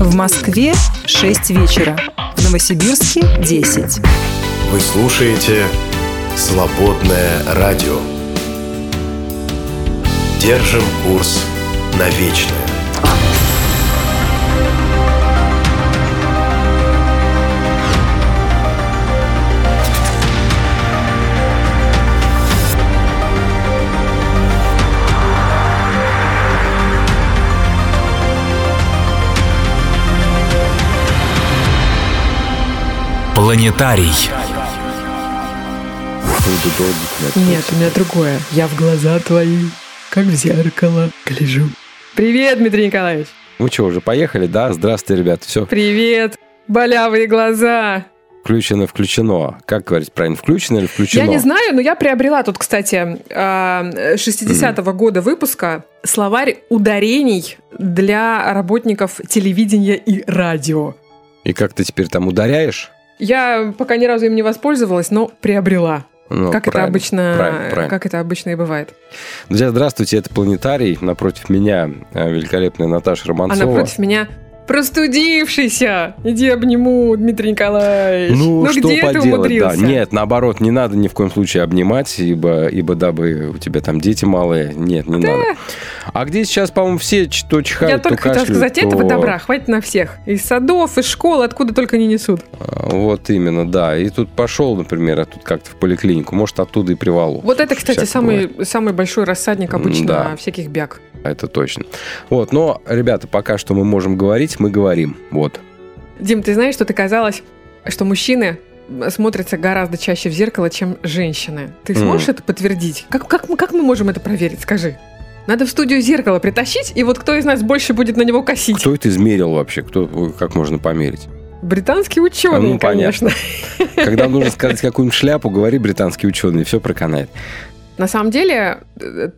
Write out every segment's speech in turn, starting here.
В Москве 6 вечера. В Новосибирске 10. Вы слушаете «Свободное радио». Держим курс на вечное. Планетарий. Нет, у меня другое. Я в глаза твои, как в зеркало, гляжу. Привет, Дмитрий Николаевич. Мы что, уже поехали, да? Здравствуйте, ребят. Все Привет, болявые глаза. включено, включено. Как говорить правильно, включено или включено? Я не знаю, но я приобрела тут, кстати, а, 60-го года выпуска словарь ударений для работников телевидения и радио. И как ты теперь там ударяешь? Я пока ни разу им не воспользовалась, но приобрела. Ну, как это обычно, правильно, правильно. как это обычно и бывает. Друзья, здравствуйте, это Планетарий. Напротив меня э, великолепная Наташа А Романцова. напротив меня простудившийся. Иди обниму, Дмитрий Николаевич. Ну, что где ты поделать, умудрился? да. Нет, наоборот, не надо ни в коем случае обнимать, ибо, ибо дабы у тебя там дети малые. Нет, не надо. А где сейчас, по-моему, все, ч- то чихают, Я то только хотела кашляют, сказать, этого то- добра хватит на всех. Из садов, из школ, откуда только не несут. А, Вот именно, да. И тут пошел, например, а тут как-то в поликлинику. Может, оттуда и привалу. Вот это, кстати, самый, бывает. самый большой рассадник обычно Да. всяких бяг. Это точно. Вот, но, ребята, пока что мы можем говорить, мы говорим. Вот. Дим, ты знаешь, что ты казалось, что мужчины смотрятся гораздо чаще в зеркало, чем женщины. Ты сможешь это подтвердить? Как, как, мы, как мы можем это проверить? Скажи. Надо в студию зеркало притащить, и вот кто из нас больше будет на него косить? Кто это измерил вообще? Кто, как можно померить? Британские ученые, Ну, понятно. конечно. Когда нужно сказать какую-нибудь шляпу, говори британский ученый, все проканает. На самом деле,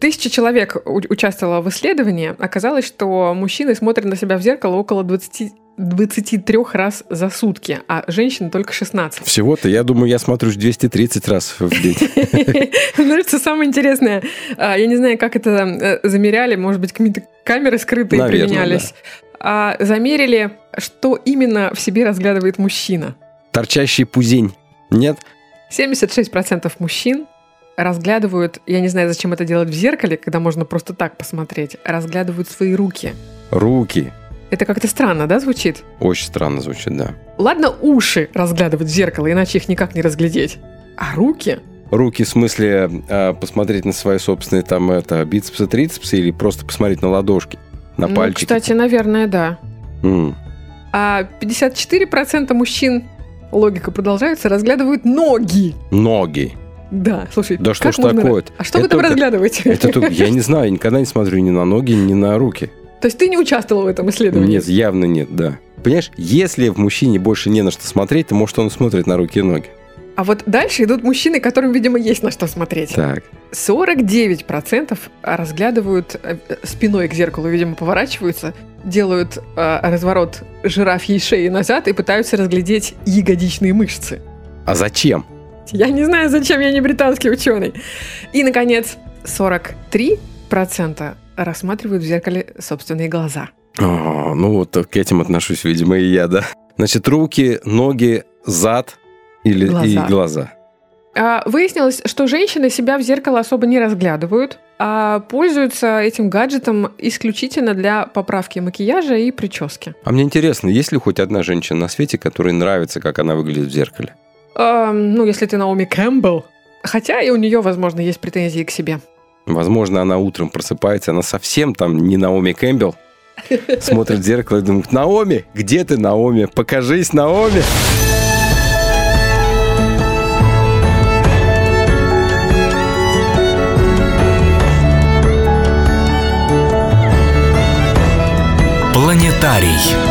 тысяча человек у- участвовало в исследовании. Оказалось, что мужчины смотрят на себя в зеркало около 20, 23 раз за сутки, а женщины только 16. Всего-то, я думаю, я смотрю 230 раз в день. Знаешь, что самое интересное? А, Я не знаю, как это э, замеряли, может быть, какие-то камеры скрытые применялись. А замерили, что именно в себе разглядывает мужчина. Торчащий пузень. Нет? 76% мужчин разглядывают, я не знаю, зачем это делать в зеркале, когда можно просто так посмотреть, разглядывают свои руки. Руки. Это как-то странно, да, звучит? Очень странно звучит, да. Ладно, уши разглядывать в зеркало, иначе их никак не разглядеть. А руки? Руки в смысле э, посмотреть на свои собственные там это бицепсы, трицепсы или просто посмотреть на ладошки, на ну, пальчики. кстати, наверное, да. М. А 54% мужчин, логика продолжается, разглядывают ноги. Ноги. Да, слушай, Да что ж можно- такое-то? А что вы там только- разглядываете? Это только, я не знаю, я никогда не смотрю ни на ноги, ни на руки. То есть ты не участвовал в этом исследовании? Нет, явно нет, да. Понимаешь, если в мужчине больше не на что смотреть, то может он смотрит на руки и ноги. А вот дальше идут мужчины, которым, видимо, есть на что смотреть. Так. 49% разглядывают э, спиной к зеркалу, видимо, поворачиваются, делают э, разворот жирафьей шеи назад и пытаются разглядеть ягодичные мышцы. А зачем? Я не знаю, зачем я не британский ученый. И, наконец, 43% рассматривают в зеркале собственные глаза. А, ну вот к этим отношусь, видимо, и я, да. Значит, руки, ноги, зад или Глаза. и глаза. А, Выяснилось, что женщины себя в зеркало особо не разглядывают, а пользуются этим гаджетом исключительно для поправки макияжа и прически. А мне интересно, есть ли хоть одна женщина на свете, которой нравится, как она выглядит в зеркале? Эм, ну, если ты Наоми Кэмпбелл. Хотя и у нее, возможно, есть претензии к себе. Возможно, она утром просыпается, она совсем там не Наоми Кэмпбелл, смотрит в зеркало и думает, Наоми, где ты, Наоми? Покажись, Наоми! Планетарий.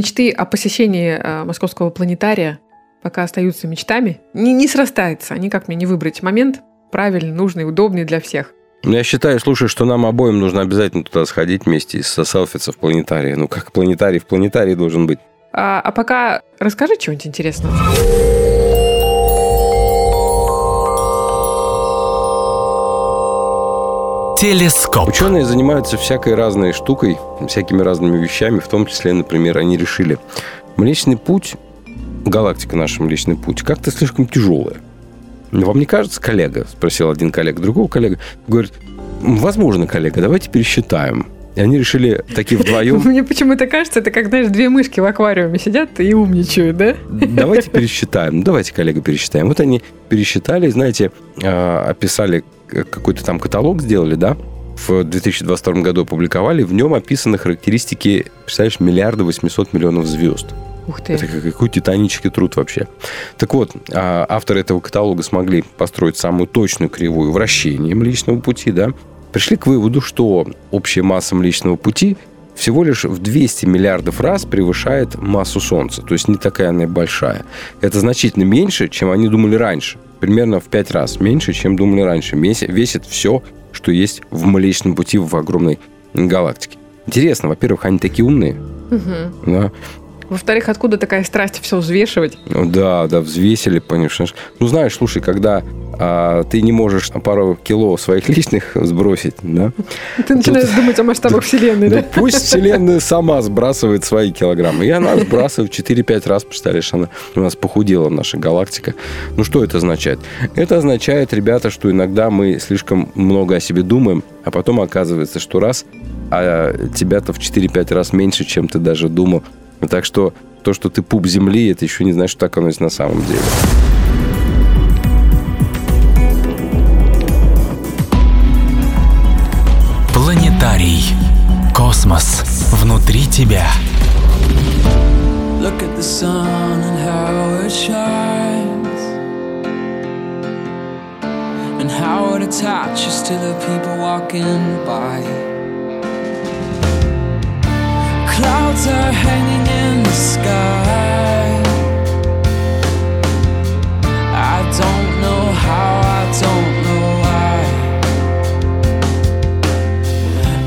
Мечты о посещении а, московского планетария пока остаются мечтами. Не, не срастается. Никак мне не выбрать момент правильный, нужный, удобный для всех. Ну, Я считаю, слушай, что нам обоим нужно обязательно туда сходить вместе и соселфиться в планетарии. Ну, как планетарий в планетарии должен быть. А, а пока расскажи чего-нибудь интересного. Телескоп. Ученые занимаются всякой разной штукой, всякими разными вещами, в том числе, например, они решили, Млечный путь, галактика наша Млечный путь, как-то слишком тяжелая. Вам не кажется, коллега? Спросил один коллега другого коллега. Говорит, возможно, коллега, давайте пересчитаем. И они решили такие вдвоем, Мне почему-то кажется, это как, знаешь, две мышки в аквариуме сидят и умничают, да? давайте пересчитаем. Давайте, коллега, пересчитаем. Вот они пересчитали, знаете, а, описали к- какой-то там каталог, сделали, да? В 2022 году опубликовали. В нем описаны характеристики, представляешь, миллиарда 800 миллионов звезд. Ух ты. Это как- какой титанический труд вообще. Так вот, а, авторы этого каталога смогли построить самую точную кривую вращения Млечного Пути, да, пришли к выводу, что общая масса Млечного Пути всего лишь в 200 миллиардов раз превышает массу Солнца. То есть не такая она и большая. Это значительно меньше, чем они думали раньше. Примерно в 5 раз меньше, чем думали раньше. Весит все что есть в Млечном Пути в огромной галактике. Интересно, во-первых, они такие умные. Да. Во-вторых, откуда такая страсть все взвешивать? Ну Да, да, взвесили, понимаешь. Ну, знаешь, слушай, когда а, ты не можешь пару кило своих личных сбросить, да? Ты начинаешь думать о масштабах Вселенной, Ну, да? пусть Вселенная сама сбрасывает свои килограммы. И она сбрасывает 4-5 раз, представляешь, она у нас похудела, наша галактика. Ну, что это означает? Это означает, ребята, что иногда мы слишком много о себе думаем, а потом оказывается, что раз, а тебя-то в 4-5 раз меньше, чем ты даже думал. Так что то, что ты пуп земли, это еще не значит, что так оно есть на самом деле. Планетарий. Космос внутри тебя. Look at the sun and how it shines, and how it attaches to the people walking by. Clouds are hanging in the sky. I don't know how, I don't know why.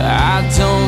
I don't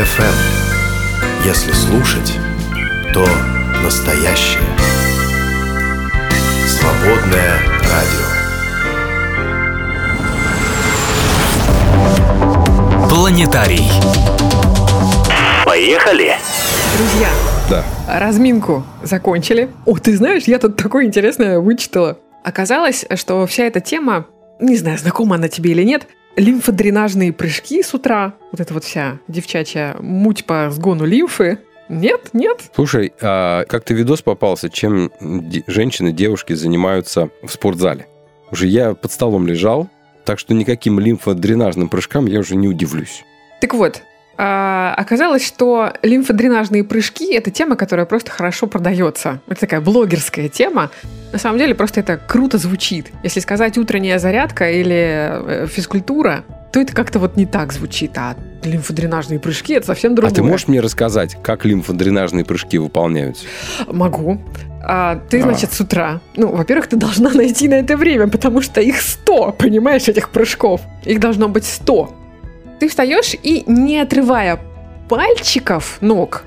FM. Если слушать, то настоящее. Свободное радио. Планетарий. Поехали! Друзья, Да. разминку закончили. О, ты знаешь, я тут такое интересное вычитала. Оказалось, что вся эта тема, не знаю, знакома она тебе или нет, лимфодренажные прыжки с утра, вот эта вот вся девчачья муть по сгону лимфы. Нет, нет. Слушай, а как-то видос попался, чем де- женщины, девушки занимаются в спортзале. Уже я под столом лежал, так что никаким лимфодренажным прыжкам я уже не удивлюсь. Так вот, оказалось, что лимфодренажные прыжки – это тема, которая просто хорошо продается. Это такая блогерская тема. На самом деле просто это круто звучит. Если сказать утренняя зарядка или э, физкультура, то это как-то вот не так звучит. А лимфодренажные прыжки – это совсем другое. А ты можешь мне рассказать, как лимфодренажные прыжки выполняются? Могу. А, ты, А. значит, с утра. Ну, во-первых, ты должна найти на это время, потому что их 100, понимаешь, этих прыжков. Их должно быть 100. Ты встаешь и, не отрывая пальчиков ног,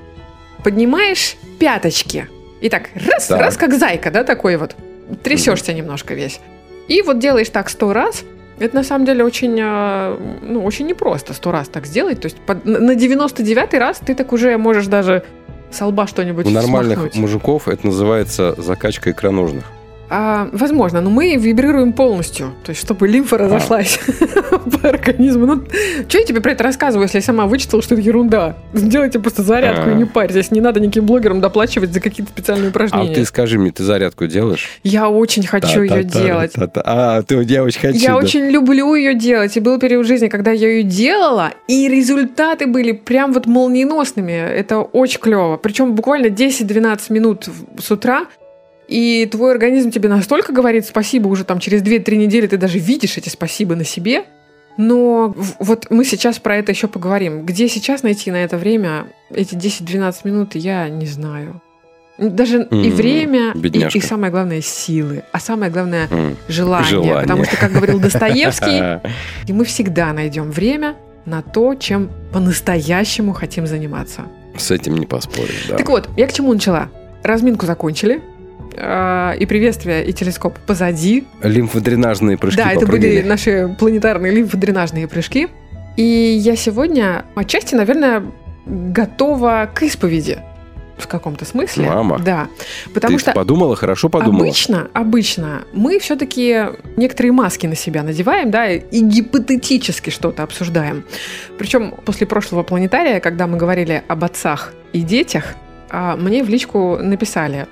поднимаешь пяточки. И так, раз, Так. раз, как зайка, да, такой вот. Трясешься немножко весь. И вот делаешь так сто раз. Это на самом деле очень, а, ну, очень непросто сто раз так сделать. То есть под- на на 99 раз ты так уже можешь даже со лба что-нибудь У нормальных смахнуть. мужиков это называется закачка икроножных. А, возможно, но мы вибрируем полностью, то есть чтобы лимфа разошлась по организму. Ну, что я тебе про это рассказываю, если я сама вычитала, что это ерунда? Сделайте просто зарядку А. и не парьтесь. Не надо никаким блогерам доплачивать за какие-то специальные А упражнения. ты скажи мне, ты зарядку делаешь? Я очень хочу ее делать. А, ты я очень хочу. Я очень люблю ее делать. И был период жизни, когда я ее делала, и результаты были прям вот молниеносными. Это очень клево. Причем буквально 10-12 минут с утра, и твой организм тебе настолько говорит спасибо уже там через 2-3 недели, ты даже видишь эти спасибо на себе. Но вот мы сейчас про это еще поговорим. Где сейчас найти на это время эти 10-12 минут, я не знаю. Даже и М, время, и, бедняжка. и самое главное силы, а самое главное М. желание, Желание. Потому что, как говорил Достоевский, и мы всегда найдем время на то, чем по-настоящему хотим заниматься. С этим не поспоришь, да. Так вот, я к чему начала? Разминку закончили. А, И приветствие, и телескоп позади. Лимфодренажные прыжки да, это были наши планетарные лимфодренажные прыжки. И я сегодня отчасти, наверное, готова к исповеди. В каком-то смысле. Мама. Да. Потому Ты что подумала, хорошо подумала. Обычно, обычно мы все-таки некоторые маски на себя надеваем, да, и гипотетически что-то обсуждаем. Причем после прошлого планетария, когда мы говорили об отцах и детях, а, мне в личку написали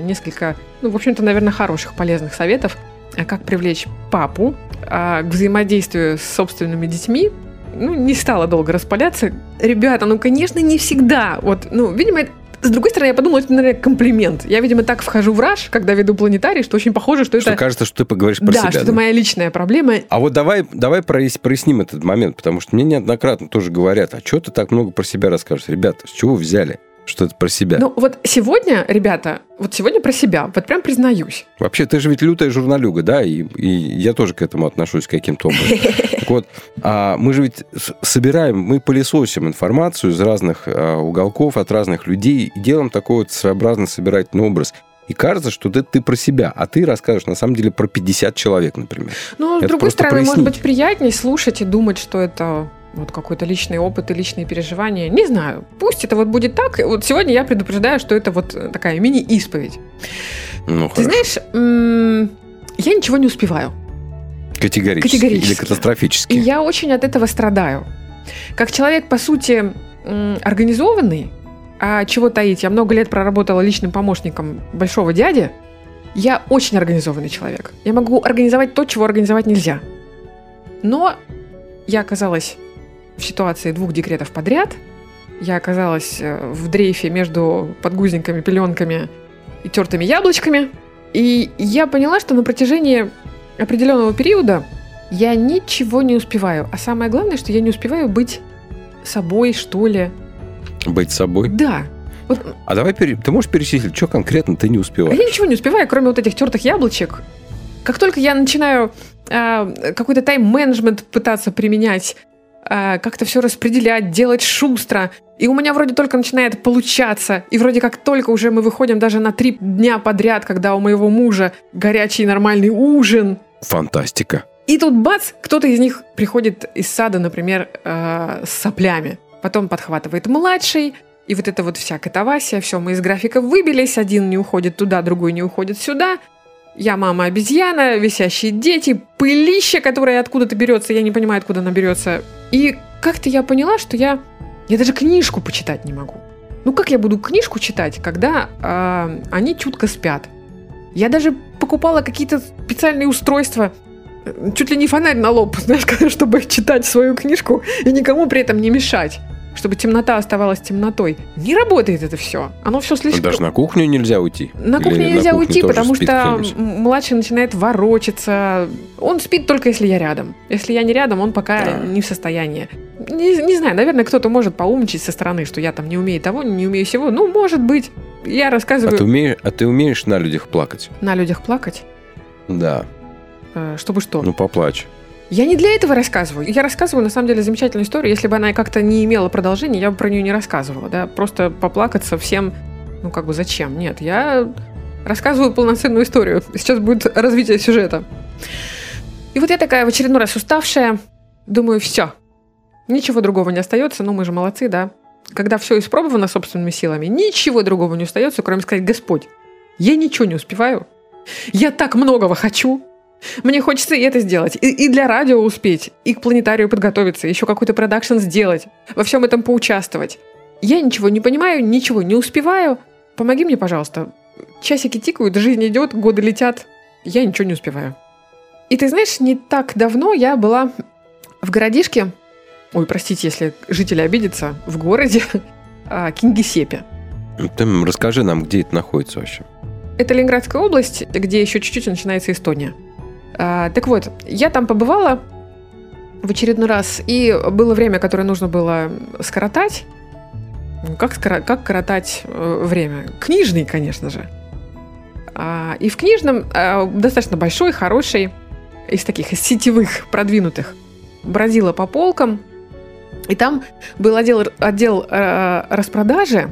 несколько, ну, в общем-то, наверное, хороших, полезных советов, а, как привлечь папу а, к взаимодействию с собственными детьми. Ну, не стала долго распаляться. Ребята, ну, конечно, не всегда. Вот, ну, видимо, это- с другой стороны, я подумала, это, наверное, комплимент. Я, видимо, так вхожу в раж, когда веду планетарий, что очень похоже, что, Что это... кажется, что ты поговоришь про да, себя. что это да. моя личная проблема. А вот давай, давай прояс- проясним этот момент, потому что мне неоднократно тоже говорят, а что ты так много про себя расскажешь? Ребята, с чего взяли, что это про себя? Ну, вот сегодня, ребята, вот сегодня про себя, вот прям признаюсь. Вообще, ты же ведь лютая журналюга, да, и, и я тоже к этому отношусь каким-то образом. Так вот, а мы же ведь с- собираем, мы пылесосим информацию из разных а, уголков, от разных людей, и делаем такой вот своеобразный собирательный образ. И кажется, что это ты про себя, а ты расскажешь на самом деле про 50 человек, например. С Это другой просто стороны, может прояснить. быть, приятнее слушать и думать, что это вот какой-то личный опыт и личные переживания. Не знаю. Пусть это вот будет так. Вот сегодня я предупреждаю, что это вот такая мини-исповедь. Ну, Ты хорошо. знаешь, я ничего не успеваю. Категорически. Категорически. Или катастрофически. И я очень от этого страдаю. Как человек, по сути, организованный, а чего таить, я много лет проработала личным помощником большого дяди, я очень организованный человек. Я могу организовать то, чего организовать нельзя. Но я оказалась в ситуации двух декретов подряд. Я оказалась э, в дрейфе между подгузниками, пеленками и тертыми яблочками. И я поняла, что на протяжении определенного периода я ничего не успеваю. А самое главное, что я не успеваю быть собой, что ли. Быть собой. Да. Вот, А давай, ты можешь перечислить, что конкретно ты не а успеваешь? я ничего не успеваю, кроме вот этих тертых яблочек. Как только я начинаю а, какой-то тайм-менеджмент пытаться применять, а, как-то все распределять, делать шустро, и у меня вроде только начинает получаться, и вроде как только уже мы выходим даже на три дня подряд, когда у моего мужа горячий нормальный ужин, Фантастика. И тут бац, кто-то из них приходит из сада, например, э, с соплями. Потом подхватывает младший, и вот это вот вся катавасия, все, мы из графика выбились, один не уходит туда, другой не уходит сюда. Я мама обезьяна, висящие дети, пылища, которая откуда-то берется, я не понимаю, откуда она берется. И как-то я поняла, что я, я даже книжку почитать не могу. Ну как я буду книжку читать, когда а, они чутко спят? Я даже покупала какие-то специальные устройства, э, чуть ли не фонарь на лоб, знаешь, чтобы читать свою книжку и никому при этом не мешать чтобы темнота оставалась темнотой. Не работает это все. Оно все слишком... Даже на кухню нельзя уйти. На Или кухню нельзя кухне уйти, потому что младший начинает ворочаться. Он спит только если я рядом. Если я не рядом, он пока Да. не в состоянии. Не, не знаю, наверное, кто-то может поумничать со стороны, что я там не умею того, не умею всего. Ну, может быть. Я А рассказываю ты, умеешь, а ты умеешь на людях плакать? на людях плакать, Да. э, чтобы что? Ну, поплачь. Я не для этого рассказываю. Я рассказываю, на самом деле, замечательную историю. Если бы она как-то не имела продолжения, я бы про нее не рассказывала. Да? Просто поплакаться всем, ну как бы зачем? Нет, я рассказываю полноценную историю. Сейчас будет развитие сюжета. И вот я такая в очередной раз уставшая, думаю, все. Ничего другого не остается, ну мы же молодцы, да. Когда все испробовано собственными силами, ничего другого не остается, кроме сказать, Господь, я ничего не успеваю. Я так многого хочу. Мне хочется и это сделать, и, и для радио успеть, и к планетарию подготовиться, еще какой-то продакшн сделать, во всем этом поучаствовать. Я ничего не понимаю, ничего не успеваю. Помоги мне, пожалуйста. Часики тикают, жизнь идет, годы летят. Я ничего не успеваю. И ты знаешь, не так давно я была в городишке, ой, простите, если жители обидятся, в городе а, Кингисеппе. Ты расскажи нам, где это находится вообще. Это Ленинградская область, где еще чуть-чуть начинается Эстония. А, так вот, я там побывала в очередной раз, и было время, которое нужно было скоротать. Как, как коротать э, время? Книжный, конечно же. А, и в книжном а, достаточно большой, хороший, из таких из сетевых, продвинутых, бродила по полкам. И там был отдел, отдел э, распродажи,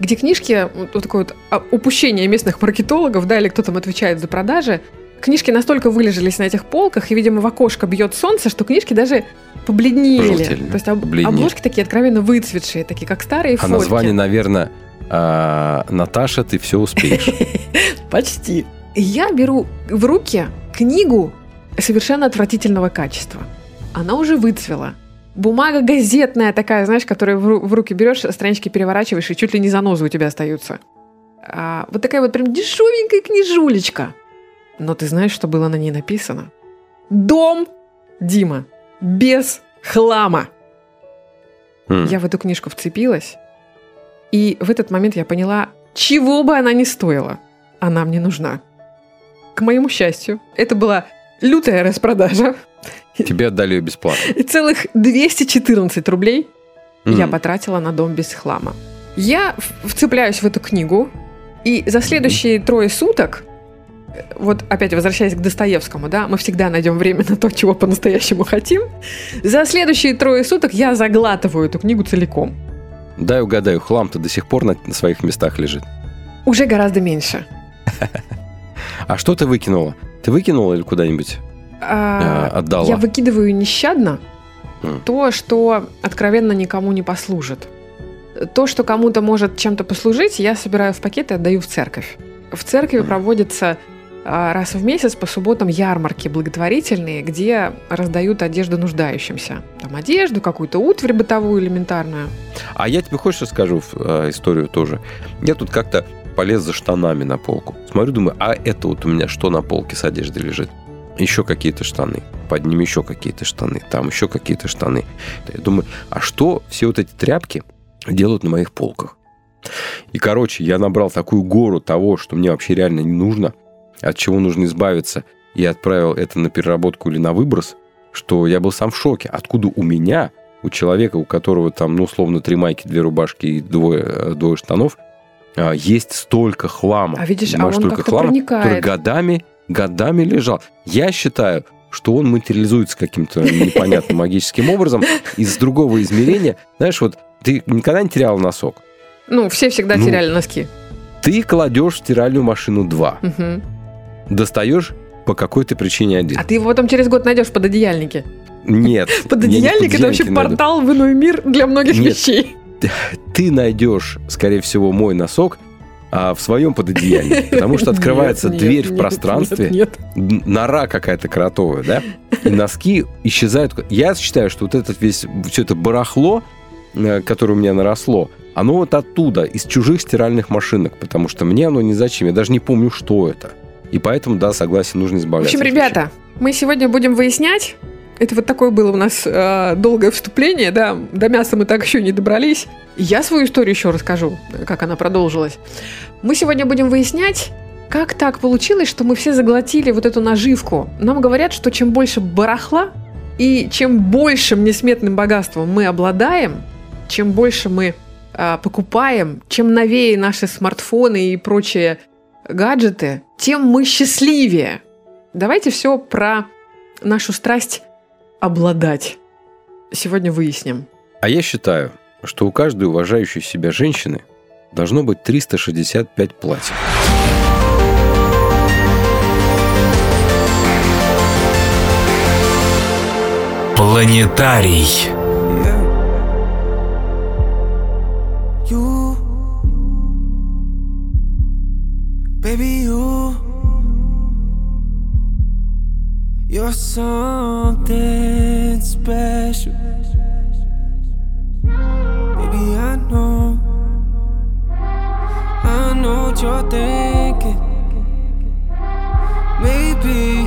где книжки, вот, вот такое вот а, упущение местных маркетологов, да, или кто там отвечает за продажи, книжки настолько вылежались на этих полках, и, видимо, в окошко бьет солнце, что книжки даже побледнели. То есть об- побледнели. обложки такие откровенно выцветшие, такие как старые А фотки. название, наверное, а, Наташа, ты все успеешь. Почти. Я беру в руки книгу совершенно отвратительного качества. Она уже выцвела. Бумага газетная такая, знаешь, которую в, ру- в руки берешь, странички переворачиваешь, и чуть ли не занозы у тебя остаются. А, вот такая вот прям дешевенькая книжулечка. Но ты знаешь, что было на ней написано? Дом, Дима, без хлама. М. Я в эту книжку вцепилась, и в этот момент я поняла, чего бы она ни стоила, она мне нужна. К моему счастью, это была лютая распродажа, Тебе отдали ее бесплатно. и целых 214 рублей я М. потратила на дом без хлама. Я вцепляюсь в эту книгу, и за следующие трое суток, вот опять возвращаясь к Достоевскому, да, мы всегда найдем время на то, чего по-настоящему хотим. За следующие трое суток я заглатываю эту книгу целиком. Дай угадаю, хлам-то до сих пор на, на своих местах лежит. Уже гораздо меньше. А что ты выкинула? Ты выкинула или куда-нибудь А, э, отдала? Я выкидываю нещадно то, что откровенно никому не послужит. То, что кому-то может чем-то послужить, я собираю в пакеты и отдаю в церковь. В церкви Мгм. А, раз в месяц по субботам ярмарки благотворительные, где раздают одежду нуждающимся. Там одежду, какую-то утварь бытовую элементарную. А я тебе хочешь расскажу э, историю тоже? Я тут как-то полез за штанами на полку. Смотрю, думаю, а это вот у меня что на полке с одеждой лежит? Еще какие-то штаны. Под ним еще какие-то штаны. Там еще какие-то штаны. Я думаю, а что все вот эти тряпки делают на моих полках? И, короче, я набрал такую гору того, что мне вообще реально не нужно, от чего нужно избавиться, и отправил это на переработку или на выброс, что я был сам в шоке. Откуда у меня, у человека, у которого там, ну, условно, три майки, две рубашки и двое, э, двое штанов, а, есть столько хлама. А видишь, а он столько хлама, проникает. который годами, годами лежал. Я считаю, что он материализуется каким-то непонятным магическим образом из другого измерения. Знаешь, вот ты никогда не терял носок. Ну, все всегда Ну. теряли носки. Ты кладешь в стиральную машину два, Мгм. Достаешь по какой-то причине один. А ты его потом через год найдешь в пододеяльнике. Нет. я не Пододеяльник это вообще портал в иной мир для многих вещей. Ты найдешь, скорее всего, мой носок а, в своем пододеянии, потому что открывается Нет, дверь нет, в пространстве, нет, нора какая-то кротовая, да, и носки исчезают. Я считаю, что вот этот весь, все это барахло, э, которое у меня наросло, оно вот оттуда, из чужих стиральных машинок, потому что мне оно не зачем, я даже не помню, что это. И поэтому, да, согласен, нужно В избавляться. общем, от вещей. ребята, мы сегодня будем выяснять. Это вот такое было у нас э, долгое вступление, да, до мяса мы так еще не добрались. Я свою историю еще расскажу, как она продолжилась. Мы сегодня будем выяснять, как так получилось, что мы все заглотили вот эту наживку. Нам говорят, что чем больше барахла и чем большим несметным богатством мы обладаем, чем больше мы а, покупаем, чем новее наши смартфоны и прочие гаджеты, тем мы счастливее. Давайте все про нашу страсть обладать. Сегодня выясним. А я считаю, что у каждой уважающей себя женщины должно быть 365 платьев. Планетарий. Baby, you, you're something special. Baby, I know, I know what you're thinking. Maybe,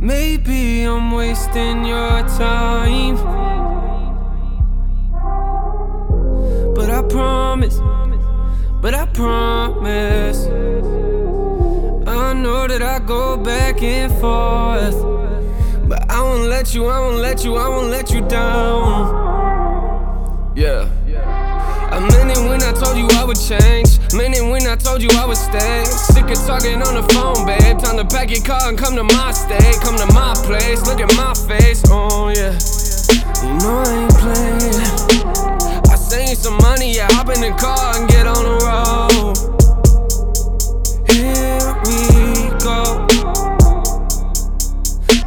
maybe I'm wasting your time. But I promise, but I promise. I know that I go back and forth. But I won't let you, I won't let you, I won't let you down. Yeah. I meant it when I told you I would change. Meant it when I told you I would stay. Sick of talking on the phone, babe. Time to pack your car and come to my state. Come to my place. Look at my face. Oh, yeah. You know I ain't playing. Send you some money, yeah, hop in the car and get on the road. Here we go.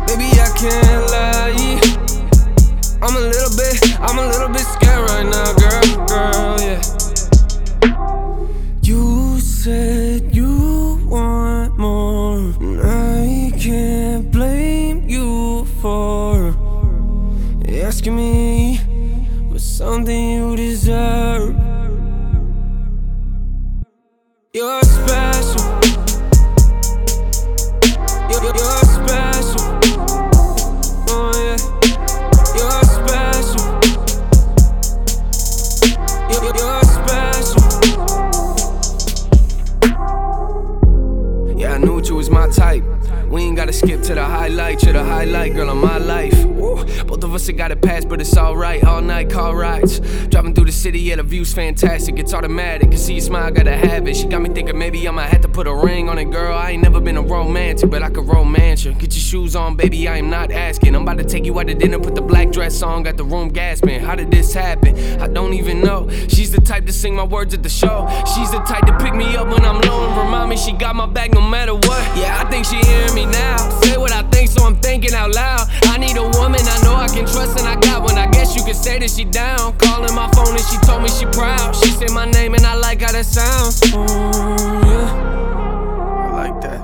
Baby, I can't lie. I'm a little bit, I'm a little bit scared right now, girl, girl, yeah. You said you want more, and I can't blame you for asking me for something I like, girl, us have got it past, but it's alright. All night car rides. Driving through the city, yeah, the view's fantastic. It's automatic. Can see your smile, gotta have it. She got me thinking maybe I'ma have to put a ring on it, girl. I ain't never been a romantic, but I could romance you. Get your shoes on, baby, I am not asking. I'm about to take you out to dinner, put the black dress on, got the room gasping. How did this happen? I don't even know. She's the type to sing my words at the show. She's the type to pick me up when I'm low and remind me she got my back no matter what. Yeah, I think she hearing me now. Say what I think, so I'm thinking out loud. I need a woman I know I can trust, and I got one. I guess you could say that she down. Calling my phone and she told me she proud. She said my name and I like how that sounds. Oh, yeah. I like that.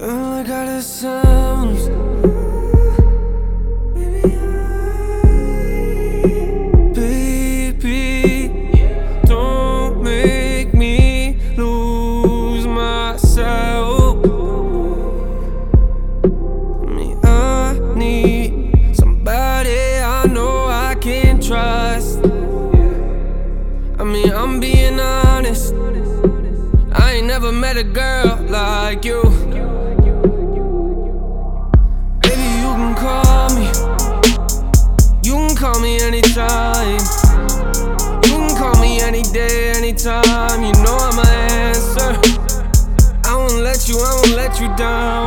I like how that sounds. Met a girl like you. Baby, you can call me. You can call me anytime. You can call me any day, anytime. You know I'ma answer. I won't let you, I won't let you down.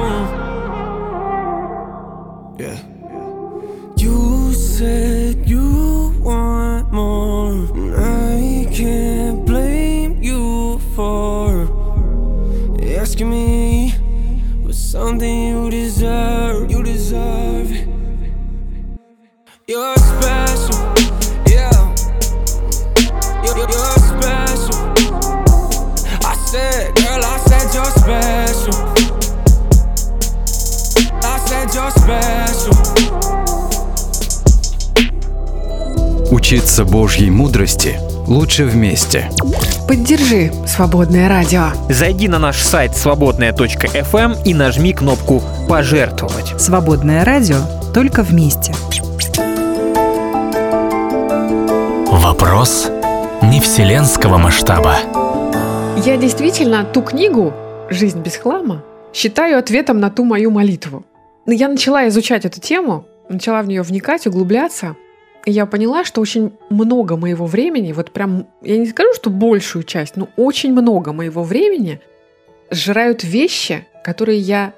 me was something you deserve. You deserve. You're special, yeah. You're, you're special. I said, girl, I said you're special. I said you're special. Учиться Божьей мудрости – лучше вместе. Поддержи «Свободное радио». Зайди на наш сайт свободная.фм и нажми кнопку «Пожертвовать». Свободное радио только вместе. Вопрос не вселенского масштаба. Я действительно ту книгу «Жизнь без хлама» считаю ответом на ту мою молитву. Но я начала изучать эту тему, начала в нее вникать, углубляться, и я поняла, что очень много моего времени, вот прям, я не скажу, что большую часть, но очень много моего времени сжирают вещи, которые я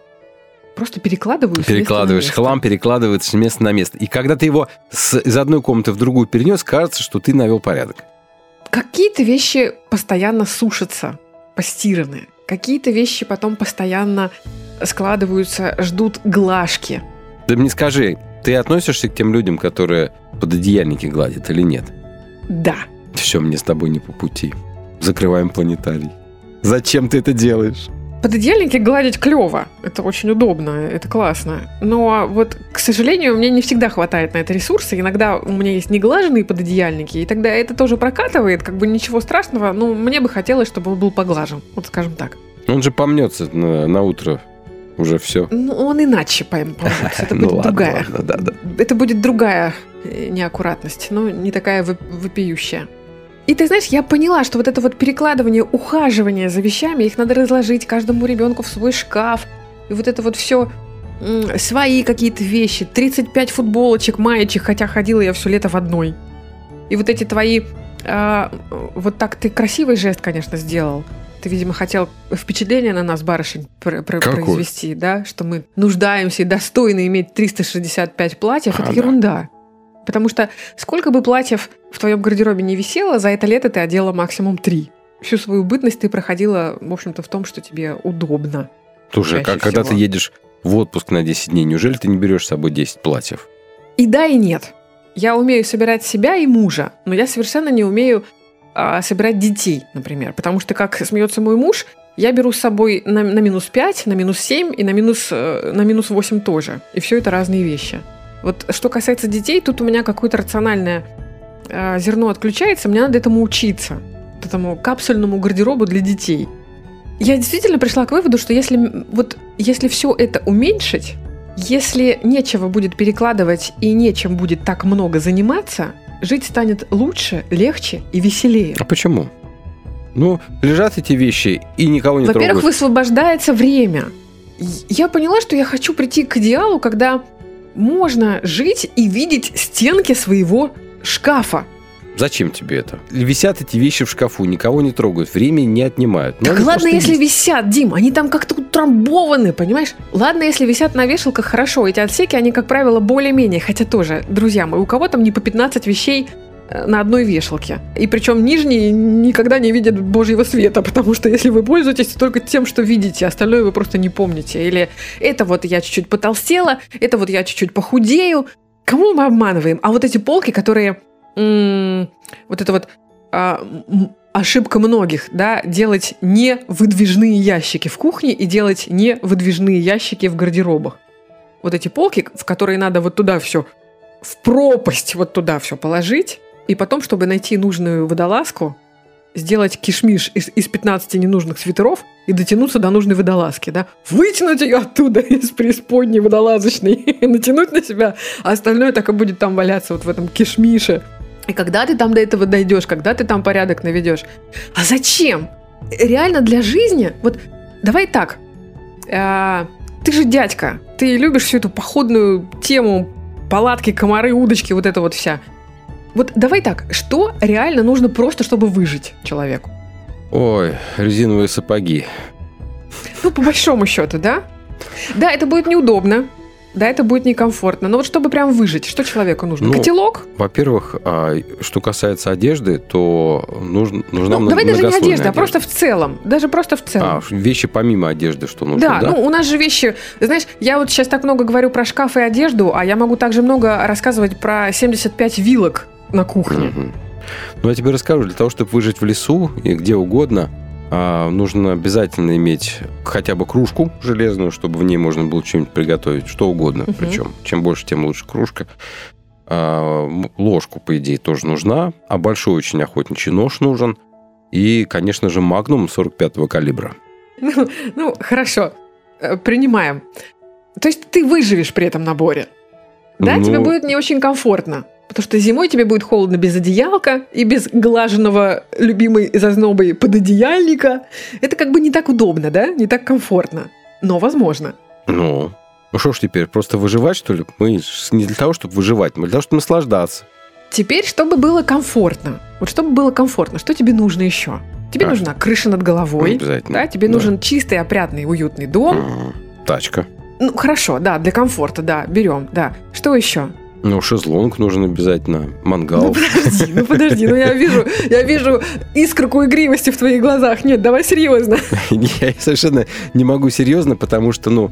просто перекладываю. с места Перекладываешь место. хлам, перекладывается с места на место. И когда ты его с- из одной комнаты в другую перенес, кажется, что ты навел порядок. Какие-то вещи постоянно сушатся, постиранные. Какие-то вещи потом постоянно складываются, ждут глажки. Ты мне скажи, ты относишься к тем людям, которые пододеяльники гладят или нет? Да. Все, мне с тобой не по пути. Закрываем планетарий. Зачем ты это делаешь? Пододеяльники гладить клево. Это очень удобно, это классно. Но вот, к сожалению, мне не всегда хватает на это ресурса. Иногда у меня есть неглаженные пододеяльники, и тогда это тоже прокатывает, как бы ничего страшного. Но мне бы хотелось, чтобы он был поглажен. Вот скажем так. Он же помнется на, на утро. Уже все. Ну, он иначе пойм- помнется. Это Ну будет ладно, другая. ладно, да, да. Это будет другая э, неаккуратность, но не такая вопиющая. И ты знаешь, я поняла, что вот это вот перекладывание, ухаживание за вещами, их надо разложить каждому ребенку в свой шкаф. И вот это вот все свои какие-то вещи, 35 футболочек, маечек, хотя ходила я все лето в одной. И вот эти твои... а, вот так ты красивый жест, конечно, сделал. Ты, видимо, хотел впечатление на нас, барышень, пр- пр- Какое? произвести, да? Что мы нуждаемся и достойны иметь 365 платьев. А, это да. ерунда. Потому что сколько бы платьев в твоем гардеробе не висело, за это лето ты одела максимум три. Всю свою бытность ты проходила, в общем-то, в том, что тебе удобно. Слушай, как, когда ты едешь в отпуск на 10 дней, неужели ты не берешь с собой 10 платьев? И да, и нет. Я умею собирать себя и мужа, но я совершенно не умею а, собирать детей, например. Потому что, как смеется мой муж, я беру с собой на, на минус 5, на минус 7 и на минус, э, на минус 8 тоже. И все это разные вещи. Вот что касается детей, тут у меня какое-то рациональное э, зерно отключается, мне надо этому учиться. Этому капсульному гардеробу для детей. Я действительно пришла к выводу, что если, вот, если все это уменьшить, если нечего будет перекладывать и нечем будет так много заниматься, жить станет лучше, легче и веселее. А почему? Ну, лежат эти вещи и никого не Во-первых, трогают. высвобождается время. Я поняла, что я хочу прийти к идеалу, когда можно жить и видеть стенки своего шкафа. Зачем тебе это? Висят эти вещи в шкафу, никого не трогают, времени не отнимают. Ну, так ладно, если есть. висят, Дим, они там как-то утрамбованы, понимаешь? Ладно, если висят на вешалках, хорошо, эти отсеки, они, как правило, более-менее, хотя тоже, друзья мои, у кого там не по 15 вещей э, на одной вешалке. И причем нижние никогда не видят божьего света, потому что если вы пользуетесь только тем, что видите, остальное вы просто не помните. Или это вот я чуть-чуть потолстела, это вот я чуть-чуть похудею. Кому мы обманываем? А вот эти полки, которые... вот это вот а, ошибка многих, да, делать не выдвижные ящики в кухне и делать не выдвижные ящики в гардеробах. Вот эти полки, в которые надо вот туда все, в пропасть вот туда все положить, и потом, чтобы найти нужную водолазку, сделать кишмиш из, из 15 ненужных свитеров и дотянуться до нужной водолазки, да, вытянуть ее оттуда из преисподней водолазочной и натянуть на себя, а остальное так и будет там валяться вот в этом кишмише. И когда ты там до этого дойдешь, когда ты там порядок наведешь. А зачем? Реально для жизни? Вот давай так. А, ты же дядька. Ты любишь всю эту походную тему, палатки, комары, удочки, вот это вот вся. Вот давай так, что реально нужно просто, чтобы выжить человеку? Ой, резиновые сапоги. Ну, по большому счету, да? Да, это будет неудобно, да, это будет некомфортно. Но вот чтобы прям выжить, что человеку нужно? Ну, Котелок? Во-первых, а, что касается одежды, то нужно, нужна Ну, давай даже не многослойная одежда, а просто в целом. Даже просто в целом. А, вещи помимо одежды, что нужно, Да, да? ну у нас же вещи, знаешь, я вот сейчас так много говорю про шкаф и одежду, а я могу также много рассказывать про 75 вилок на кухне. Мгм. Ну, я тебе расскажу, для того, чтобы выжить в лесу и где угодно, а, нужно обязательно иметь хотя бы кружку железную, чтобы в ней можно было что-нибудь приготовить, что угодно. Мгм. Причем, чем больше, тем лучше кружка. А, ложку, по идее, тоже нужна, а большой очень охотничий нож нужен. И, конечно же, магнум 45-го калибра. Ну, ну, хорошо, Э, принимаем. То есть ты выживешь при этом наборе? Да, Ну- тебе будет не очень комфортно. Потому что зимой тебе будет холодно без одеялка и без глаженного любимой зазнобой пододеяльника. Это как бы не так удобно, да? Не так комфортно. Но возможно. Ну, ну что ж теперь, просто выживать, что ли? Мы не для того, чтобы выживать, мы для того, чтобы наслаждаться. Теперь, чтобы было комфортно. Вот чтобы было комфортно, что тебе нужно еще? Тебе А. нужна крыша над головой. Обязательно. Да, тебе Да. нужен чистый, опрятный, уютный дом. Тачка. Ну, хорошо, да, для комфорта, да, берем, да. Что еще? Ну, шезлонг нужен обязательно, Ну мангал. подожди, ну подожди, ну я вижу, я вижу искорку игривости в твоих глазах. Нет, давай серьезно. Я совершенно не могу серьезно, потому что, ну,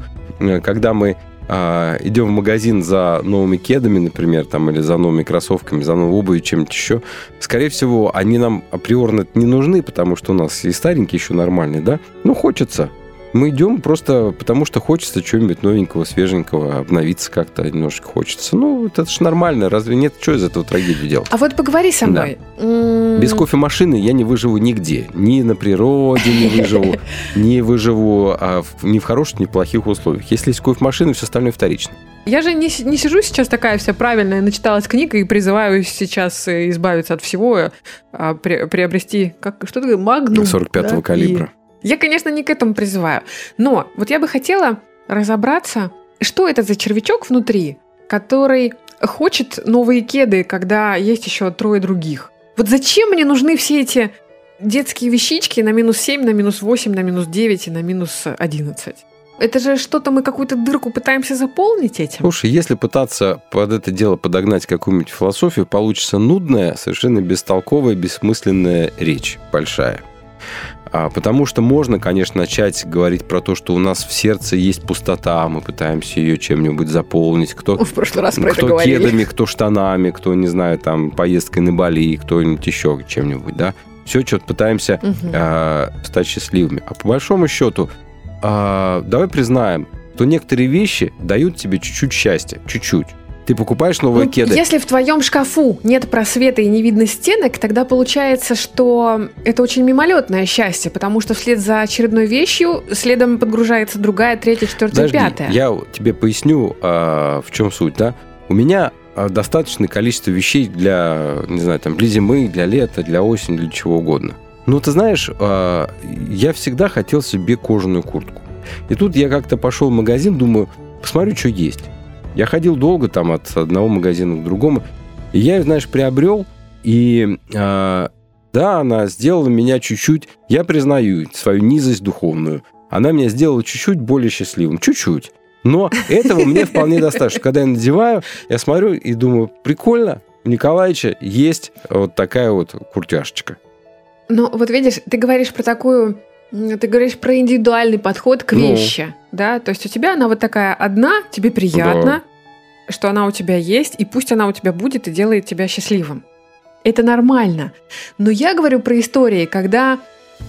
когда мы а, идем в магазин за новыми кедами, например, там, или за новыми кроссовками, за новой обувью, чем-то еще, скорее всего, они нам априорно не нужны, потому что у нас и старенькие еще нормальные, да? Ну, хочется. Мы идем просто потому, что хочется чего-нибудь новенького, свеженького, обновиться как-то немножко хочется. Ну, это же нормально, разве нет? Что из этого трагедию делать? А вот поговори со Да. мной. М, Без кофемашины я не выживу нигде. Ни на природе не выживу, не выживу а, в- ни в хороших, ни в плохих условиях. Если есть кофемашина, все остальное вторично. Я же не, не сижу сейчас такая вся правильная, начиталась книг и призываю сейчас э, избавиться от всего, а, при- приобрести, как, что ты, магнум. 45-го да, калибра. и- Я, конечно, не к этому призываю. Но вот я бы хотела разобраться, что это за червячок внутри, который хочет новые кеды, когда есть еще трое других. Вот зачем мне нужны все эти детские вещички на минус 7, на минус 8, на минус 9 и на минус 11? Это же что-то мы какую-то дырку пытаемся заполнить этим. Слушай, если пытаться под это дело подогнать какую-нибудь философию, получится нудная, совершенно бестолковая, бессмысленная речь большая. А, потому что можно, конечно, начать говорить про то, что у нас в сердце есть пустота, мы пытаемся ее чем-нибудь заполнить. Кто, В прошлый раз про это кто говорили. кедами, кто штанами, кто, не знаю, там, поездкой на Бали, кто-нибудь еще чем-нибудь, да. Все что-то пытаемся Мгм. э, стать счастливыми. А по большому счету, э, давай признаем, что некоторые вещи дают тебе чуть-чуть счастья, чуть-чуть. Ты покупаешь новые Ну, кеды. Если в твоем шкафу нет просвета и не видно стенок, тогда получается, что это очень мимолетное счастье, потому что вслед за очередной вещью следом подгружается другая, третья, четвертая, Подожди, пятая. я тебе поясню, э, в чем суть, да. У меня э, достаточное количество вещей для, не знаю, там, для зимы, для лета, для осени, для чего угодно. Ну, ты знаешь, э, я всегда хотел себе кожаную куртку. И тут я как-то пошел в магазин, думаю, посмотрю, что есть. Я ходил долго там от одного магазина к другому. И я, знаешь, приобрел, и э, да, она сделала меня чуть-чуть, я признаю свою низость духовную, она меня сделала чуть-чуть более счастливым, чуть-чуть. Но этого мне вполне достаточно. Когда я надеваю, я смотрю и думаю, прикольно, у Николаевича есть вот такая вот куртяшечка. Но вот видишь, ты говоришь про такую, ты говоришь про индивидуальный подход к Ну. вещи, да? То есть у тебя она вот такая одна, тебе приятно, что она у тебя есть, и пусть она у тебя будет и делает тебя счастливым. Это нормально. Но я говорю про истории, когда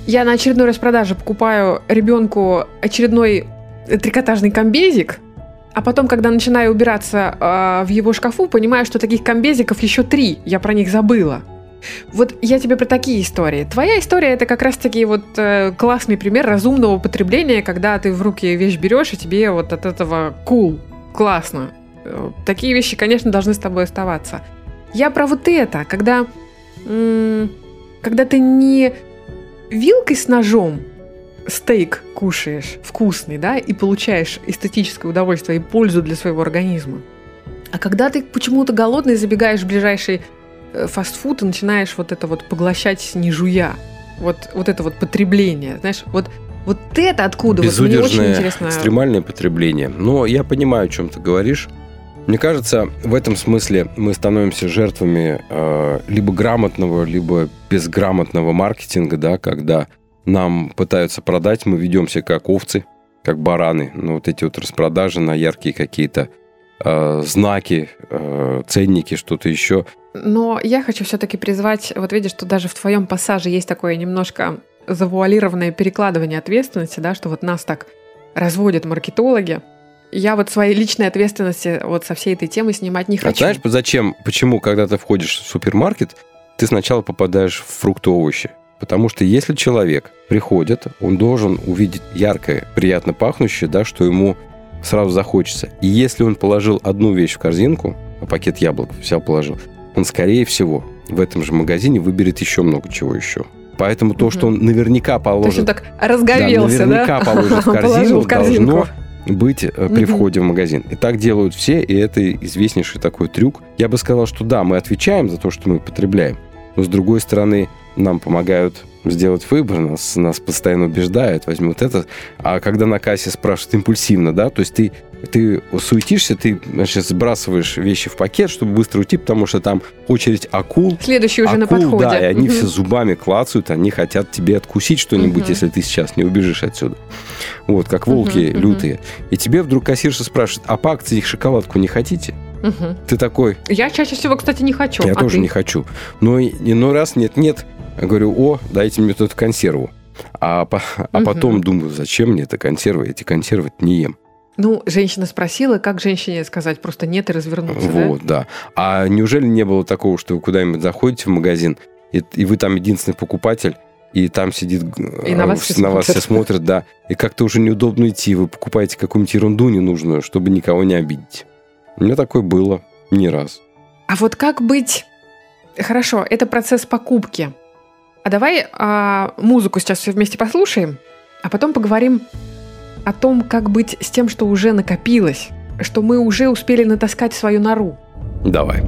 я на очередной распродаже покупаю ребенку очередной э, трикотажный комбезик, а потом, когда начинаю убираться э, в его шкафу, понимаю, что таких комбезиков еще три, я про них забыла. Вот я тебе про такие истории. Твоя история это как раз-таки вот э, классный пример разумного потребления, когда ты в руки вещь берешь, и тебе вот от этого cool, классно. Э, Такие вещи, конечно, должны с тобой оставаться. Я про вот это, когда, м, когда ты не вилкой с ножом стейк кушаешь вкусный, да, и получаешь эстетическое удовольствие и пользу для своего организма. А когда ты почему-то голодный забегаешь в ближайший фастфуд и начинаешь вот это вот поглощать не жуя, вот, вот это вот потребление, знаешь, вот, вот это откуда? Вот мне очень интересно. экстремальное потребление. Но я понимаю, о чем ты говоришь. Мне кажется, в этом смысле мы становимся жертвами э, либо грамотного, либо безграмотного маркетинга, да, когда нам пытаются продать, мы ведемся как овцы, как бараны. Ну, вот эти вот распродажи на яркие какие-то э, знаки, э, ценники, что-то еще. Но я хочу все-таки призвать, вот видишь, что даже в твоем пассаже есть такое немножко завуалированное перекладывание ответственности, да, что вот нас так разводят маркетологи, я вот своей личной ответственности вот со всей этой темы снимать не А хочу. знаешь, зачем, почему, когда ты входишь в супермаркет, ты сначала попадаешь в фрукты овощи? Потому что если человек приходит, он должен увидеть яркое, приятно пахнущее, да, что ему сразу захочется. И если он положил одну вещь в корзинку, а пакет яблок взял, положил, он, скорее всего, в этом же магазине выберет еще много чего еще. Поэтому то, что он наверняка То есть он положит, так разговелся, да? наверняка положит в корзину, в должно быть э, при входе в магазин. И так делают все, и это известнейший такой трюк. Я бы сказал, что да, мы отвечаем за то, что мы потребляем, но с другой стороны нам помогают сделать выбор, нас, нас постоянно убеждают, возьми вот это. А когда на кассе спрашивают импульсивно, да, то есть ты, ты суетишься, ты значит, сбрасываешь вещи в пакет, чтобы быстро уйти, потому что там очередь акул, Следующий уже на акул, подходе. да, и они Мгм. все зубами клацают, они хотят тебе откусить что-нибудь, Мгм. если ты сейчас не убежишь отсюда. Вот, как волки мгм. лютые. И тебе вдруг кассирша спрашивает, а по акции их шоколадку не хотите? Мгм. Ты такой, Я чаще всего, кстати, не хочу. я а тоже ты? не хочу. Но иной раз нет-нет, я говорю, о, дайте мне тут консерву. А, а потом думаю, зачем мне эта консерва? Эти консервы не ем. Ну, женщина спросила, как женщине сказать просто нет и развернуться, да? Вот, да. А неужели не было такого, что вы куда-нибудь заходите в магазин, и, и вы там единственный покупатель, и там сидит... И на э, вас все на вас все смотрят, да. И как-то уже неудобно идти, вы покупаете какую-нибудь ерунду ненужную, чтобы никого не обидеть. У меня такое было не раз. А вот как быть... Хорошо, это процесс покупки. А давай а, музыку сейчас все вместе послушаем, а потом поговорим о том, как быть с тем, что уже накопилось, что мы уже успели натаскать свою нору. Давай.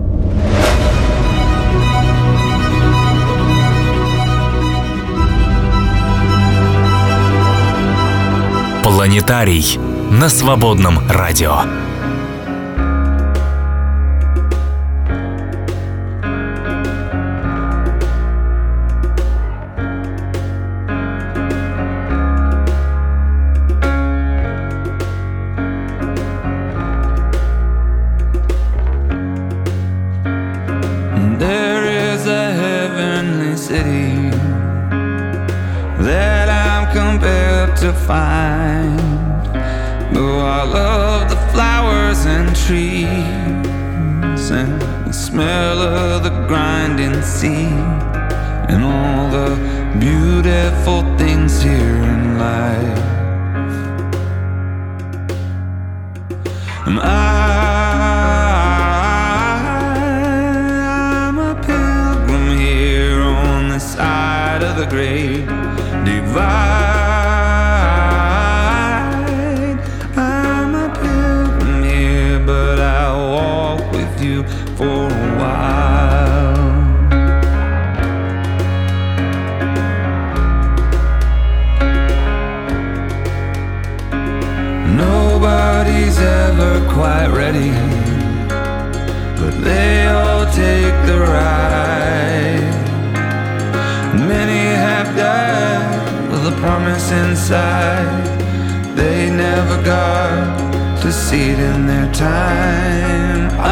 Планетарий на свободном радио. Trees and the smell of the grinding sea and all the beautiful things here in life. And I'm a pilgrim here on the side of the great divide. Nobody's ever quite ready, but they all take the ride. Many have died with a promise inside. They never got to see it in their time. I'm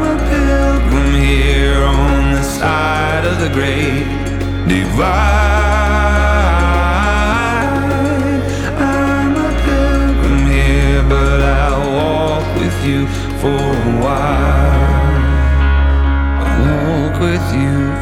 a pilgrim here on the side of the great divide. For a while. I'll walk with you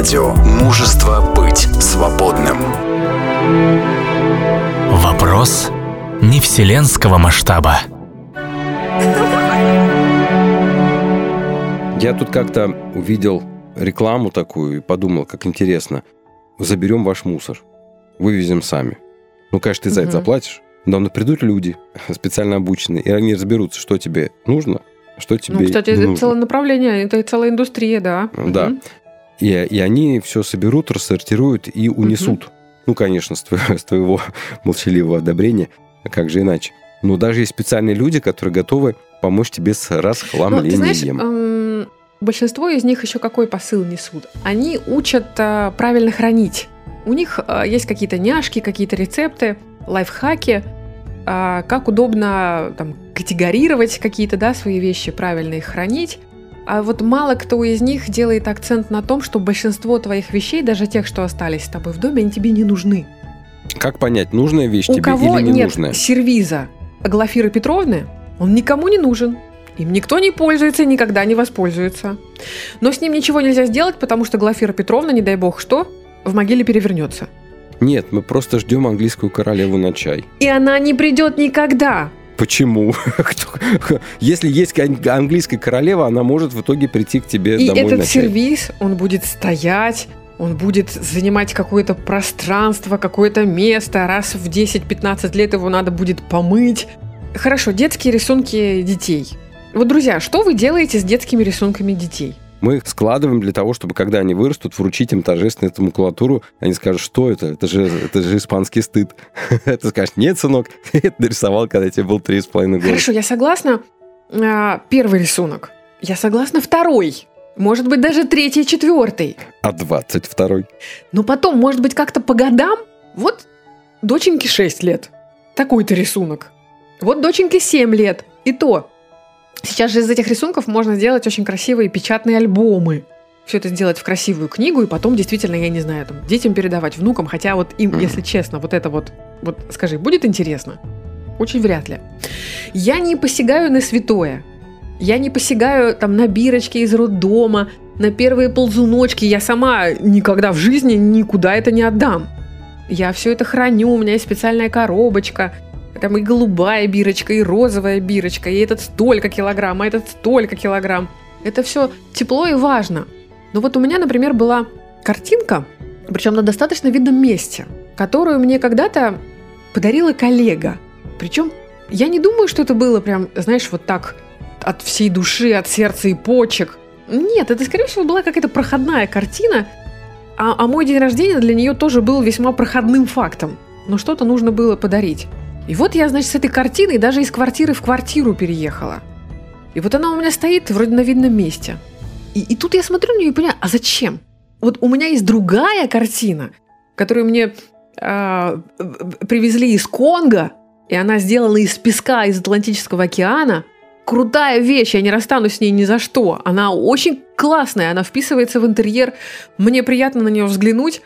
Радио. Мужество быть свободным. Вопрос не вселенского масштаба. Я тут как-то увидел рекламу такую и подумал, как интересно. Заберем ваш мусор. Вывезем сами. Ну, конечно, ты за это заплатишь. Но ну, придут люди специально обученные, и они разберутся, что тебе нужно, что тебе Ну, кстати, не это нужно. целое направление, это целая индустрия, да. Да. Мгм. И, и они все соберут, рассортируют и унесут. Ну, конечно, с твоего, с твоего молчаливого одобрения. А как же иначе? Но даже есть специальные люди, которые готовы помочь тебе с Ну, ты расхламлением. знаешь, эм, большинство из них еще какой посыл несут? Они учат э, правильно хранить. У них э, есть какие-то няшки, какие-то рецепты, лайфхаки, э, как удобно там, категорировать какие-то да, свои вещи, правильно их хранить. А вот мало кто из них делает акцент на том, что большинство твоих вещей, даже тех, что остались с тобой в доме, они тебе не нужны. Как понять, нужная вещь У тебе кого или не нет нужная? сервиза Глафиры Петровны, он никому не нужен. Им никто не пользуется и никогда не воспользуется. Но с ним ничего нельзя сделать, потому что Глафира Петровна, не дай бог что, в могиле перевернется. Нет, мы просто ждем английскую королеву на чай. И она не придет никогда. Почему? Если есть ан- английская королева, она может в итоге прийти к тебе И домой этот на чай. сервис, он будет стоять, он будет занимать какое-то пространство, какое-то место. Раз в 10-15 лет его надо будет помыть. Хорошо, детские рисунки детей. Вот, друзья, что вы делаете с детскими рисунками детей? Мы их складываем для того, чтобы, когда они вырастут, вручить им торжественно эту макулатуру. Они скажут, что это? Это же, это же испанский стыд. Ты скажешь, нет, сынок, ты это нарисовал, когда тебе был три с половиной года. Хорошо, я согласна. а, Первый рисунок. Я согласна второй. Может быть, даже третий, четвертый. А 22-й? Но потом, может быть, как-то по годам. Вот доченьке 6 лет. Такой-то рисунок. Вот доченьке 7 лет. И то. Сейчас же из этих рисунков можно сделать очень красивые печатные альбомы. Все это сделать в красивую книгу и потом действительно, я не знаю, там, детям передавать, внукам. Хотя вот им, Мгм. если честно, вот это вот, вот скажи, будет интересно? Очень вряд ли. Я не посягаю на святое. Я не посягаю там на бирочки из роддома, на первые ползуночки. Я сама никогда в жизни никуда это не отдам. Я все это храню, у меня есть специальная коробочка. Там и голубая бирочка, и розовая бирочка, и этот столько килограмм, а этот столько килограмм. Это все тепло и важно. Но вот у меня, например, была картинка, причем на достаточно видном месте, которую мне когда-то подарила коллега. Причем я не думаю, что это было прям, знаешь, вот так от всей души, от сердца и почек. Нет, это, скорее всего, была какая-то проходная картина, а, а мой день рождения для нее тоже был весьма проходным фактом. Но что-то нужно было подарить. И вот я, значит, с этой картиной даже из квартиры в квартиру переехала. И вот она у меня стоит вроде на видном месте. И, и тут я смотрю на нее и понимаю, а зачем? Вот у меня есть другая картина, которую мне а, привезли из Конго, и она сделана из песка из Атлантического океана. Крутая вещь, я не расстанусь с ней ни за что. Она очень классная, она вписывается в интерьер. Мне приятно на нее взглянуть.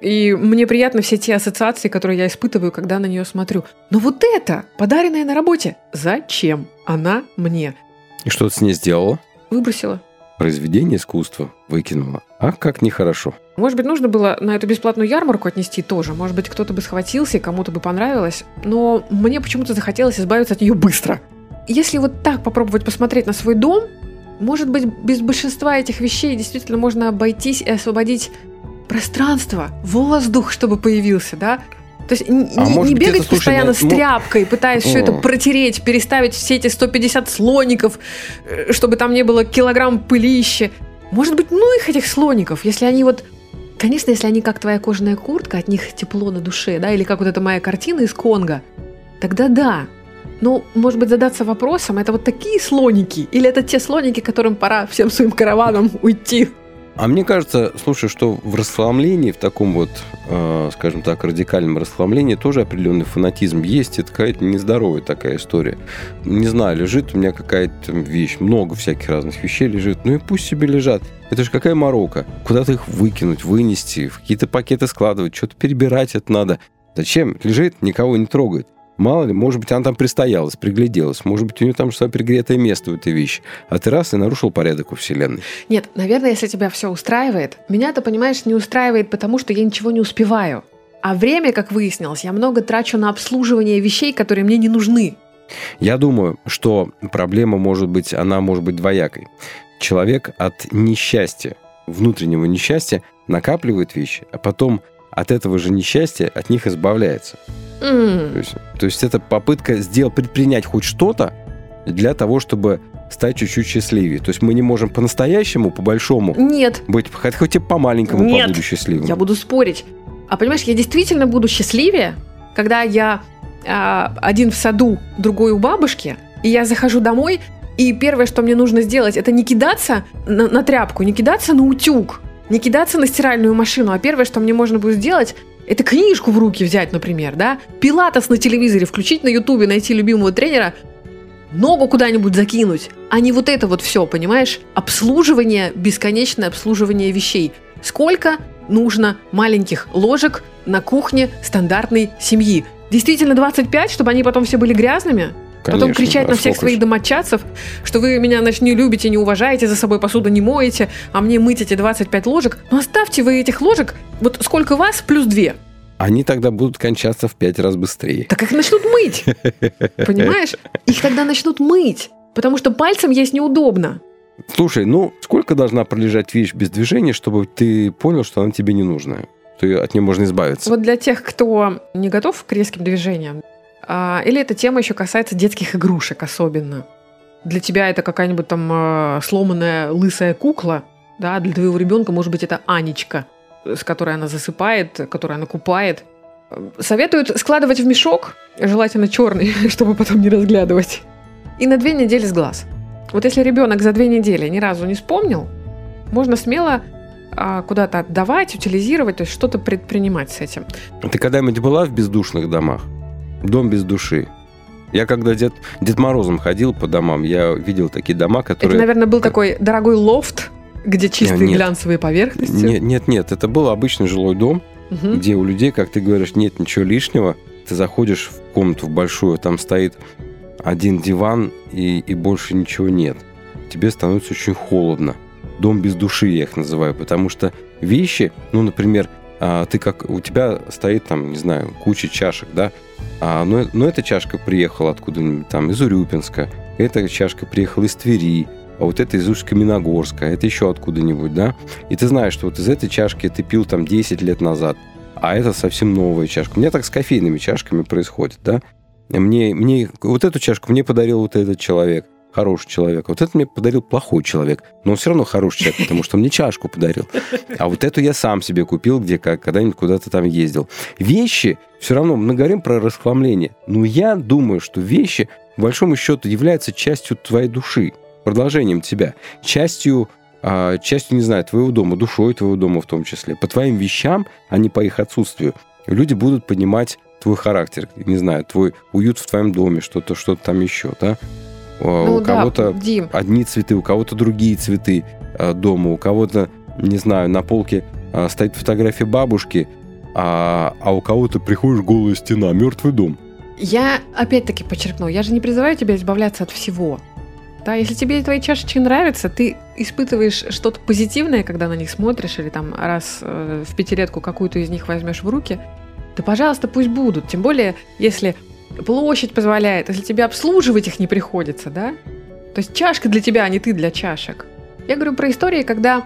И мне приятно все те ассоциации, которые я испытываю, когда на нее смотрю. Но вот это, подаренное на работе, зачем она мне? И что ты с ней сделала? Выбросила. Произведение искусства выкинула. А как нехорошо. Может быть, нужно было на эту бесплатную ярмарку отнести тоже. Может быть, кто-то бы схватился, и кому-то бы понравилось. Но мне почему-то захотелось избавиться от нее быстро. Если вот так попробовать посмотреть на свой дом, может быть, без большинства этих вещей действительно можно обойтись и освободить пространство, воздух, чтобы появился, да? То есть А не, не бегать это, слушай, постоянно на- с ну- тряпкой, пытаясь все это протереть, переставить все эти 150 слоников, э, чтобы там не было килограмм пылища. Может быть, ну их этих слоников, если они вот... Конечно, если они как твоя кожаная куртка, от них тепло на душе, да, или как вот эта моя картина из Конго, тогда да. Но, может быть, задаться вопросом, это вот такие слоники, или это те слоники, которым пора всем своим караваном уйти? А мне кажется, слушай, что в расхламлении, в таком вот, э, скажем так, радикальном расхламлении тоже определенный фанатизм есть. Это какая-то нездоровая такая история. Не знаю, лежит у меня какая-то вещь, много всяких разных вещей лежит. Ну и пусть себе лежат. Это же какая морока. Куда-то их выкинуть, вынести, в какие-то пакеты складывать, что-то перебирать это надо. Зачем? Лежит, никого не трогает. Мало ли, может быть, она там пристоялась, пригляделась. Может быть, у нее там что пригретое место в этой вещи. А ты раз и нарушил порядок у Вселенной. Нет, наверное, если тебя все устраивает, меня это, понимаешь, не устраивает, потому что я ничего не успеваю. А время, как выяснилось, я много трачу на обслуживание вещей, которые мне не нужны. Я думаю, что проблема может быть, она может быть двоякой. Человек от несчастья, внутреннего несчастья, накапливает вещи, а потом от этого же несчастья от них избавляется. М, То есть, то есть это попытка сделать, предпринять хоть что-то для того, чтобы стать чуть-чуть счастливее. То есть мы не можем по-настоящему, по-большому Нет, быть, хоть, хоть и по-маленькому Нет. побуду счастливым. я буду спорить. А понимаешь, я действительно буду счастливее, когда я а, один в саду, другой у бабушки, и я захожу домой, и первое, что мне нужно сделать, это не кидаться на, на тряпку, не кидаться на утюг, не кидаться на стиральную машину, а первое, что мне можно будет сделать, это книжку в руки взять, например, да, пилатес на телевизоре, включить на ютубе, найти любимого тренера, ногу куда-нибудь закинуть, а не вот это вот все, понимаешь? Обслуживание, бесконечное обслуживание вещей. Сколько нужно маленьких ложек на кухне стандартной семьи? Действительно 25, чтобы они потом все были грязными? Потом Конечно, кричать а на всех своих домочадцев, что вы меня значит, не любите, не уважаете, за собой посуду не моете, а мне мыть эти 25 ложек. Ну оставьте вы этих ложек, вот сколько вас, плюс две. Они тогда будут кончаться в пять раз быстрее. Так их начнут мыть. Понимаешь? Их тогда начнут мыть. Потому что пальцем есть неудобно. Слушай, ну сколько должна пролежать вещь без движения, чтобы ты понял, что она тебе не нужна? Что от нее можно избавиться? Вот для тех, кто не готов к резким движениям, или эта тема еще касается детских игрушек особенно. Для тебя это какая-нибудь там а, сломанная лысая кукла, да, для твоего ребенка, может быть, это Анечка, с которой она засыпает, которую она купает. Советуют складывать в мешок, желательно черный, чтобы потом не разглядывать, и на две недели с глаз. Вот если ребенок за две недели ни разу не вспомнил, можно смело а, куда-то отдавать, утилизировать, то есть что-то предпринимать с этим. Ты когда-нибудь была в бездушных домах? Дом без души. Я когда дед, Дед Морозом ходил по домам, я видел такие дома, которые... Это, наверное, был такой дорогой лофт, где чистые Нет. глянцевые поверхности. Нет, нет, нет, это был обычный жилой дом, Мгм. где у людей, как ты говоришь, нет ничего лишнего. Ты заходишь в комнату в большую, там стоит один диван и, и больше ничего нет. Тебе становится очень холодно. Дом без души я их называю, потому что вещи, ну, например, а, ты как у тебя стоит там, не знаю, куча чашек, да, а, но, но эта чашка приехала откуда-нибудь там из Урюпинска, эта чашка приехала из Твери, а вот это из Усть-Каменогорска, это еще откуда-нибудь, да, и ты знаешь, что вот из этой чашки ты пил там 10 лет назад, а это совсем новая чашка. У меня так с кофейными чашками происходит, да. Мне, мне вот эту чашку мне подарил вот этот человек, хороший человек. А вот это мне подарил плохой человек. Но он все равно хороший человек, потому что он мне чашку подарил. А вот эту я сам себе купил, где как, когда-нибудь куда-то там ездил. Вещи, все равно, мы говорим про расхламление. Но я думаю, что вещи, по большому счету, являются частью твоей души, продолжением тебя, частью а, частью, не знаю, твоего дома, душой твоего дома в том числе. По твоим вещам, а не по их отсутствию, люди будут понимать твой характер, не знаю, твой уют в твоем доме, что-то, что-то там еще, да? Ну у да, кого-то Дим, одни цветы, у кого-то другие цветы а, дома, у кого-то, не знаю, на полке а, стоит фотография бабушки, а, а у кого-то приходишь голая стена, мертвый дом. я опять-таки подчеркну, я же не призываю тебя избавляться от всего. Да, если тебе твои чашечки нравятся, ты испытываешь что-то позитивное, когда на них смотришь, или там раз э, в пятилетку какую-то из них возьмешь в руки, то, пожалуйста, пусть будут. Тем более, если площадь позволяет, если тебе обслуживать их не приходится, да? То есть чашка для тебя, а не ты для чашек. Я говорю про истории, когда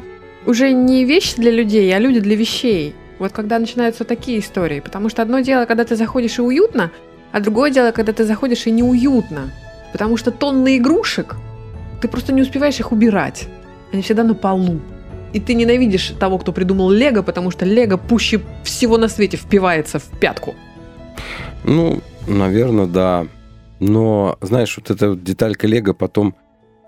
уже не вещи для людей, а люди для вещей. Вот когда начинаются такие истории. Потому что одно дело, когда ты заходишь и уютно, а другое дело, когда ты заходишь и неуютно. Потому что тонны игрушек, ты просто не успеваешь их убирать. Они всегда на полу. И ты ненавидишь того, кто придумал Лего, потому что Лего пуще всего на свете впивается в пятку. Ну, наверное, да. Но, знаешь, вот эта вот деталька Лего потом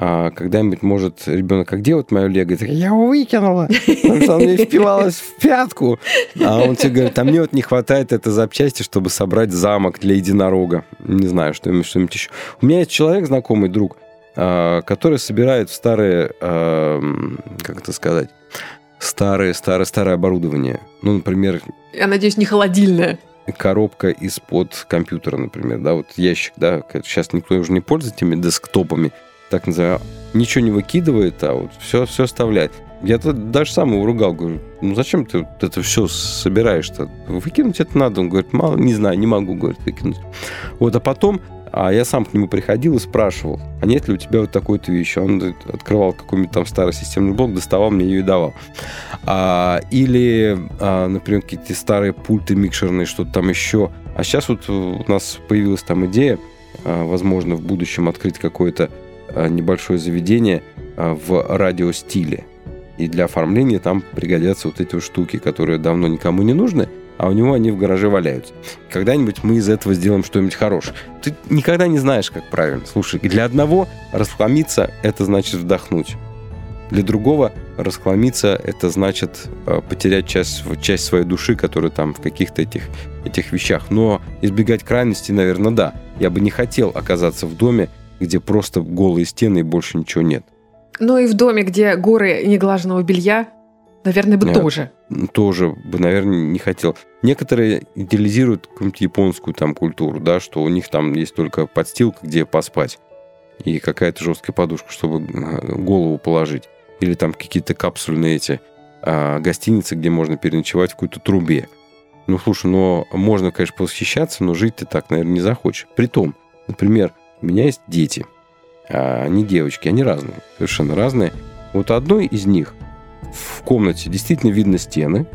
а, когда-нибудь может ребенок, а где вот мое Лего? Ты, я его выкинула, потому что она впивалась в пятку. А он тебе говорит, а мне вот не хватает этой запчасти, чтобы собрать замок для единорога. Не знаю, что-нибудь, что-нибудь еще. У меня есть человек, знакомый друг, а, который собирает старые, а, как это сказать, старые, старое, старое оборудование. Ну, например, Я надеюсь, не холодильная. Коробка из-под компьютера, например, да, вот ящик, да, сейчас никто уже не пользуется этими десктопами, так называемые, ничего не выкидывает, а вот все, все оставляет. Я даже сам его ругал, говорю, ну зачем ты вот это все собираешь-то? Выкинуть это надо. Он говорит, мало, не знаю, не могу, говорит, выкинуть. Вот, а потом а я сам к нему приходил и спрашивал, а нет ли у тебя вот такой-то вещи? Он открывал какой-нибудь там старый системный блок, доставал мне ее и давал. А, или, а, например, какие-то старые пульты микшерные, что-то там еще. А сейчас вот у нас появилась там идея, а, возможно, в будущем открыть какое-то а, небольшое заведение а, в радиостиле. И для оформления там пригодятся вот эти вот штуки, которые давно никому не нужны, а у него они в гараже валяются. Когда-нибудь мы из этого сделаем что-нибудь хорошее. Ты никогда не знаешь, как правильно. Слушай, для одного расхламиться – это значит вдохнуть. Для другого расхламиться – это значит э, потерять часть, часть своей души, которая там в каких-то этих, этих вещах. Но избегать крайности, наверное, да. Я бы не хотел оказаться в доме, где просто голые стены и больше ничего нет. Ну и в доме, где горы неглаженного белья, наверное, бы Нет. тоже. тоже бы, наверное, не хотел. Некоторые идеализируют какую-нибудь японскую там культуру, да, что у них там есть только подстилка, где поспать, и какая-то жесткая подушка, чтобы э, голову положить. Или там какие-то капсульные эти а, гостиницы, где можно переночевать в какой-то трубе. Ну, слушай, но можно, конечно, восхищаться, но жить ты так, наверное, не захочешь. Притом, например, у меня есть дети. А, они девочки, они разные, совершенно разные. Вот одной из них в комнате действительно видно стены,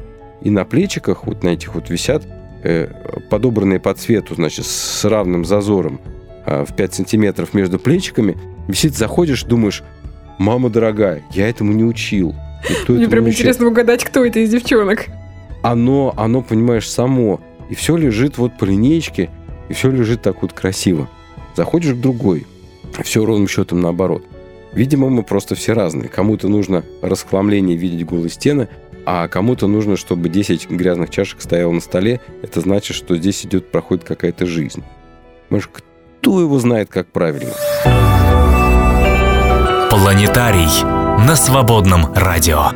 и на плечиках вот на этих вот висят э, подобранные по цвету, значит, с равным зазором э, в 5 сантиметров между плечиками. Висит, заходишь, думаешь, мама дорогая, я этому не учил. Мне прям не учил». интересно угадать, кто это из девчонок. Оно, оно, понимаешь, само. И все лежит вот по линеечке, и все лежит так вот красиво. Заходишь к другой, все ровным счетом наоборот. Видимо, мы просто все разные. Кому-то нужно расхламление видеть голые стены, а кому-то нужно, чтобы 10 грязных чашек стояло на столе. Это значит, что здесь идет, проходит какая-то жизнь. Может, кто его знает, как правильно? Планетарий на свободном радио.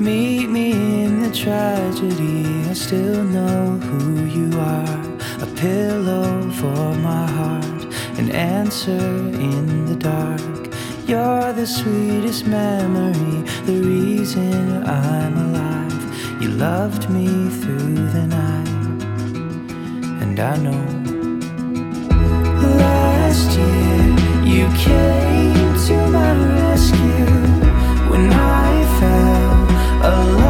Meet me in the tragedy. I still know who you are. Pillow for my heart, an answer in the dark. You're the sweetest memory, the reason I'm alive. You loved me through the night, and I know. Last year, you came to my rescue when I fell alone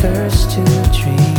first to dream.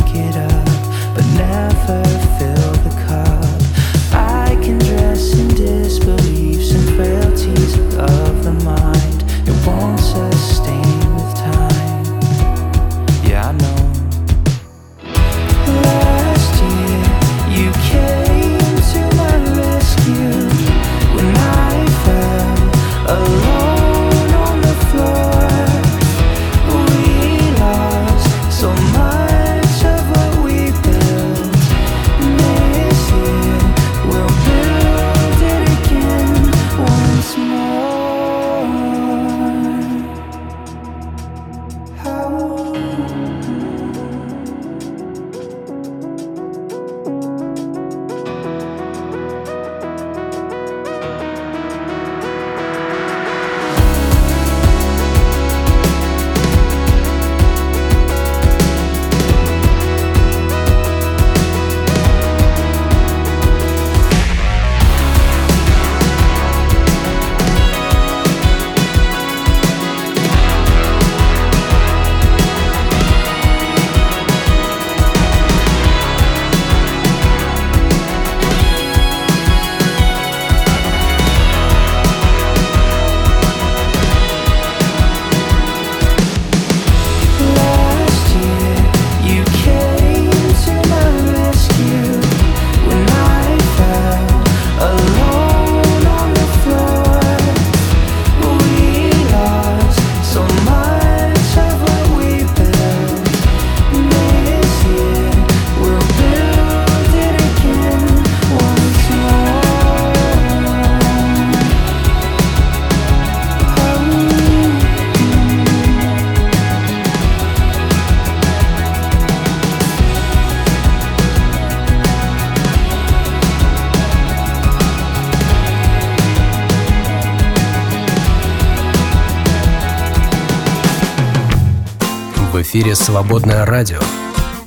Эфире «Свободное радио».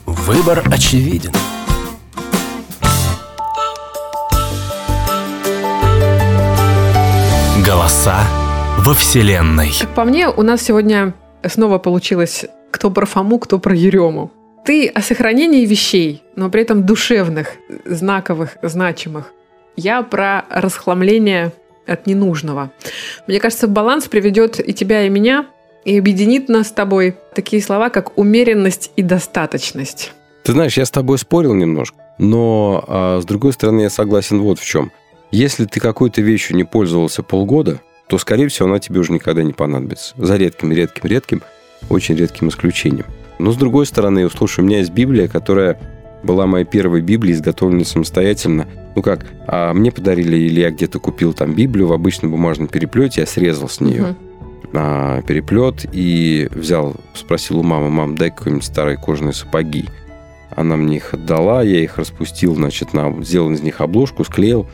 Выбор очевиден. Голоса во Вселенной. Как по мне, у нас сегодня снова получилось кто про Фому, кто про Ерему. Ты о сохранении вещей, но при этом душевных, знаковых, значимых. Я про расхламление от ненужного. Мне кажется, баланс приведет и тебя, и меня, и объединит нас с тобой такие слова, как умеренность и достаточность. Ты знаешь, я с тобой спорил немножко, но а, с другой стороны я согласен вот в чем. Если ты какой-то вещью не пользовался полгода, то, скорее всего, она тебе уже никогда не понадобится. За редким, редким, редким, очень редким исключением. Но, с другой стороны, слушай, у меня есть Библия, которая была моей первой Библией, изготовленной самостоятельно. Ну как, а мне подарили, или я где-то купил там Библию в обычном бумажном переплете, я срезал с нее Мгм. А, переплет и взял, спросил у мамы, мам, дай какие-нибудь старые кожаные сапоги. Она мне их отдала, я их распустил, значит, на, сделал из них обложку, склеил,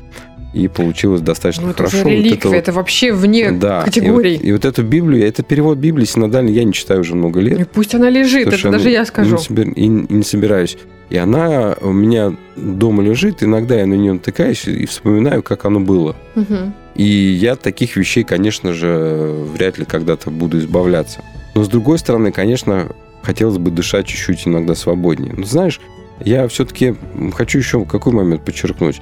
и получилось достаточно Ну, это хорошо. Вот реликвия, это вот- это вообще вне да, категорий. И вот, и вот эту Библию, это перевод Библии синодальный, я не читаю уже много лет. И пусть она лежит, это даже я скажу. Не собир- и, и не собираюсь. И она у меня дома лежит, иногда я на нее натыкаюсь и вспоминаю, как оно было. Мгм. И я от таких вещей, конечно же, вряд ли когда-то буду избавляться. Но с другой стороны, конечно, хотелось бы дышать чуть-чуть иногда свободнее. Но знаешь, я все-таки хочу еще какой момент подчеркнуть.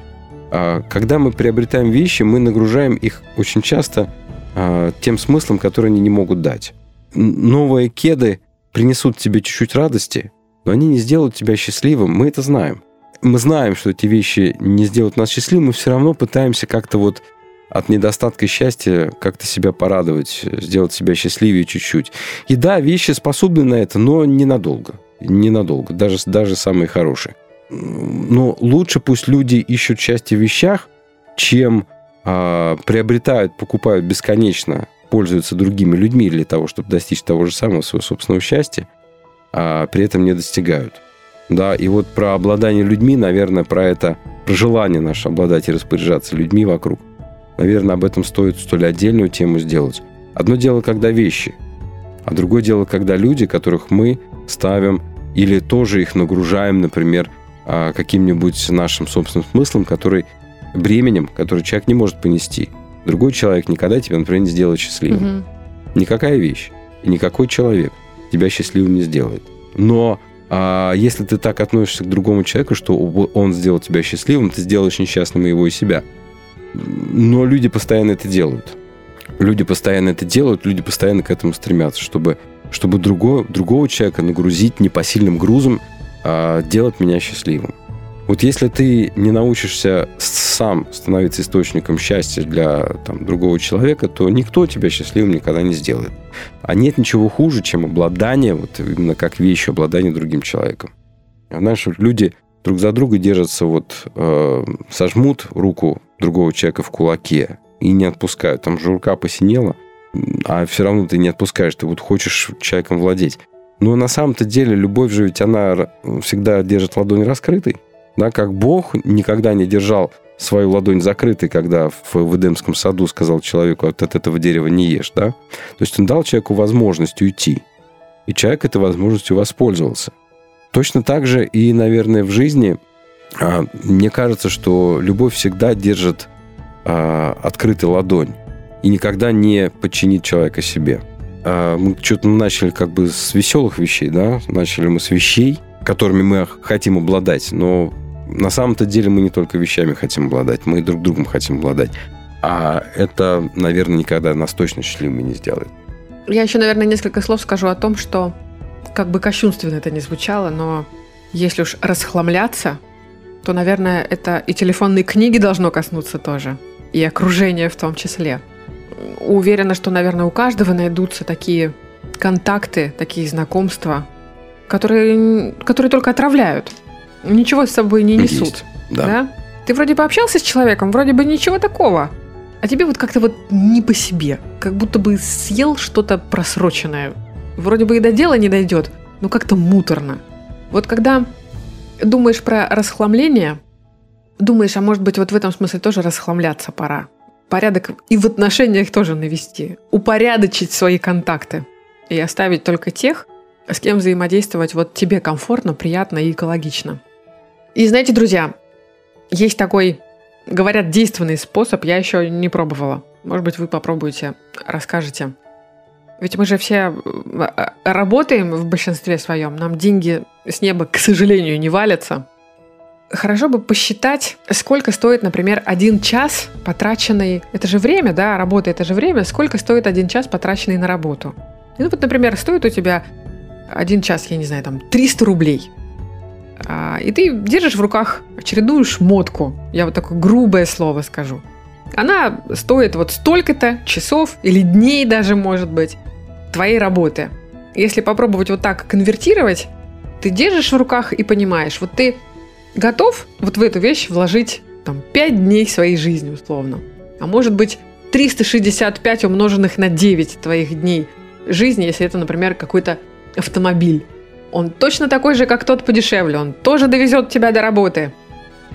А, Когда мы приобретаем вещи, мы нагружаем их очень часто а, тем смыслом, который они не могут дать. Новые кеды принесут тебе чуть-чуть радости, но они не сделают тебя счастливым. Мы это знаем. Мы знаем, что эти вещи не сделают нас счастливым, мы все равно пытаемся как-то вот от недостатка счастья как-то себя порадовать, сделать себя счастливее чуть-чуть. И да, вещи способны на это, но ненадолго. Ненадолго, даже, даже самые хорошие. Но лучше пусть люди ищут счастье в вещах, чем а, приобретают, покупают бесконечно, пользуются другими людьми для того, чтобы достичь того же самого своего собственного счастья, а при этом не достигают. Да, и вот про обладание людьми, наверное, про это, про желание наше обладать и распоряжаться людьми вокруг, наверное, об этом стоит столь отдельную тему сделать. Одно дело, когда вещи, а другое дело, когда люди, которых мы ставим или тоже их нагружаем, например, каким-нибудь нашим собственным смыслом, который бременем, который человек не может понести. Другой человек никогда тебя, например, не сделает счастливым. Мгм. Никакая вещь и никакой человек тебя счастливым не сделает. Но а, если ты так относишься к другому человеку, что он сделал тебя счастливым, ты сделаешь несчастным и его, и себя. Но люди постоянно это делают. Люди постоянно это делают, люди постоянно к этому стремятся, чтобы, чтобы другого, другого человека нагрузить непосильным грузом, а делать меня счастливым. Вот если ты не научишься сам становиться источником счастья для там, другого человека, то никто тебя счастливым никогда не сделает. А нет ничего хуже, чем обладание, вот именно как вещь, обладание другим человеком. А вот люди друг за друга держатся, вот э, сожмут руку другого человека в кулаке и не отпускают. Там же рука посинела, а все равно ты не отпускаешь, ты вот хочешь человеком владеть. Но на самом-то деле любовь же ведь она всегда держит ладонь раскрытой. Да, как Бог никогда не держал свою ладонь закрытой, когда в, Эдемском саду сказал человеку, от этого дерева не ешь, да? То есть он дал человеку возможность уйти. И человек этой возможностью воспользовался. Точно так же и, наверное, в жизни а, мне кажется, что любовь всегда держит а, открытой ладонь и никогда не подчинит человека себе. А, мы что-то начали как бы с веселых вещей, да? Начали мы с вещей, которыми мы хотим обладать, но на самом-то деле мы не только вещами хотим обладать, мы и друг другом хотим обладать. А это, наверное, никогда нас точно счастливыми не сделает. Я еще, наверное, несколько слов скажу о том, что как бы кощунственно это ни звучало, но если уж расхламляться, то, наверное, это и телефонные книги должно коснуться тоже, и окружение в том числе. Уверена, что, наверное, у каждого найдутся такие контакты, такие знакомства, которые, которые только отравляют, ничего с собой не Есть, несут. да. да? Ты вроде пообщался с человеком, вроде бы ничего такого, а тебе вот как-то вот не по себе, как будто бы съел что-то просроченное. Вроде бы и до дела не дойдет, но как-то муторно. Вот когда думаешь про расхламление, думаешь, а может быть вот в этом смысле тоже расхламляться пора. Порядок и в отношениях тоже навести. Упорядочить свои контакты. И оставить только тех, с кем взаимодействовать вот тебе комфортно, приятно и экологично. И знаете, друзья, есть такой, говорят, действенный способ, я еще не пробовала. Может быть, вы попробуете, расскажете. Ведь мы же все э, работаем в большинстве своем, нам деньги с неба, к сожалению, не валятся. Хорошо бы посчитать, сколько стоит, например, один час потраченный... Это же время, да, работа, это же время. Сколько стоит один час, потраченный на работу? Ну вот, например, стоит у тебя один час, я не знаю, там 300 рублей. А, и ты держишь в руках очередную шмотку. Я вот такое грубое слово скажу. Она стоит вот столько-то часов или дней даже, может быть, твоей работы. Если попробовать вот так конвертировать, ты держишь в руках и понимаешь, вот ты готов вот в эту вещь вложить там 5 дней своей жизни условно. А может быть 365 умноженных на 9 твоих дней жизни, если это, например, какой-то автомобиль. Он точно такой же, как тот подешевле. Он тоже довезет тебя до работы.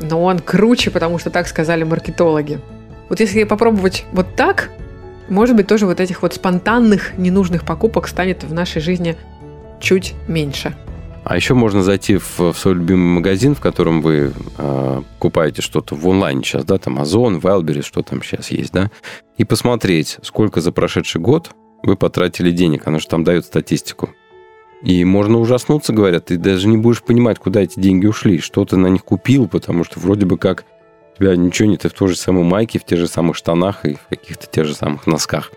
Но он круче, потому что так сказали маркетологи. Вот если попробовать вот так, может быть, тоже вот этих вот спонтанных, ненужных покупок станет в нашей жизни чуть меньше. А еще можно зайти в, в свой любимый магазин, в котором вы э, покупаете что-то в онлайне сейчас, да, там Озон, Wildberries, что там сейчас есть, да, и посмотреть, сколько за прошедший год вы потратили денег. Оно же там дает статистику. И можно ужаснуться, говорят, ты даже не будешь понимать, куда эти деньги ушли, что ты на них купил, потому что вроде бы как у тебя ничего не, ты в той же самой майке, в тех же самых штанах и в каких-то тех же самых носках.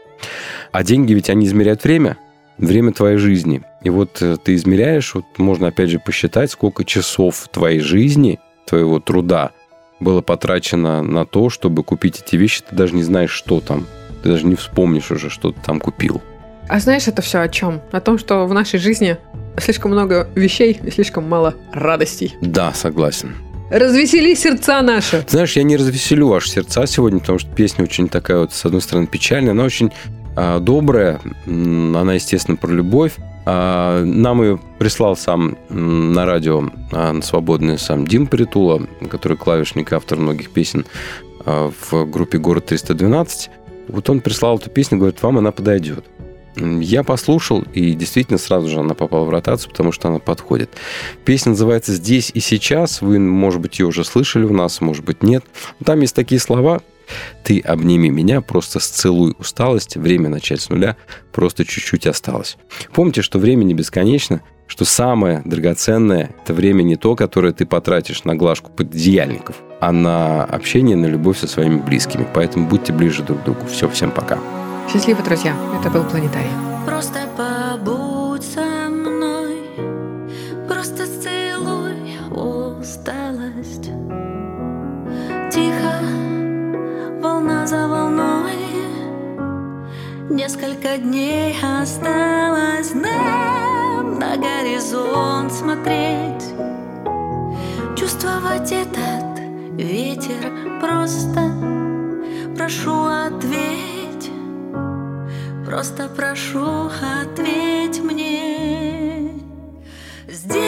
А деньги ведь они измеряют время, время твоей жизни. И вот э, ты измеряешь, вот можно опять же посчитать, сколько часов твоей жизни, твоего труда было потрачено на то, чтобы купить эти вещи, ты даже не знаешь, что там. Ты даже не вспомнишь уже, что ты там купил. А знаешь это все о чем? О том, что в нашей жизни слишком много вещей и слишком мало радостей. Да, согласен. Развесели сердца наши. Знаешь, я не развеселю ваши сердца сегодня, потому что песня очень такая вот, с одной стороны, печальная, она очень добрая, она, естественно, про любовь. А, нам ее прислал сам на радио а, на свободный сам Дим Притула, который клавишник, автор многих песен а, в группе «Город 312». Вот он прислал эту песню, говорит, вам она подойдет. Я послушал, и действительно сразу же она попала в ротацию, потому что она подходит. Песня называется «Здесь и сейчас». Вы, может быть, ее уже слышали у нас, может быть, нет. Там есть такие слова «Ты обними меня, просто сцелуй усталость, время начать с нуля, просто чуть-чуть осталось». Помните, что время не бесконечно, что самое драгоценное – это время не то, которое ты потратишь на глажку пододеяльников, а на общение, на любовь со своими близкими. Поэтому будьте ближе друг к другу. Все, всем пока. Счастливо, друзья. Это был Планетарий. Просто побудь волна за волной, несколько дней осталось нам на горизонт смотреть, чувствовать этот ветер просто. Прошу ответь. Просто прошу, ответь мне Здесь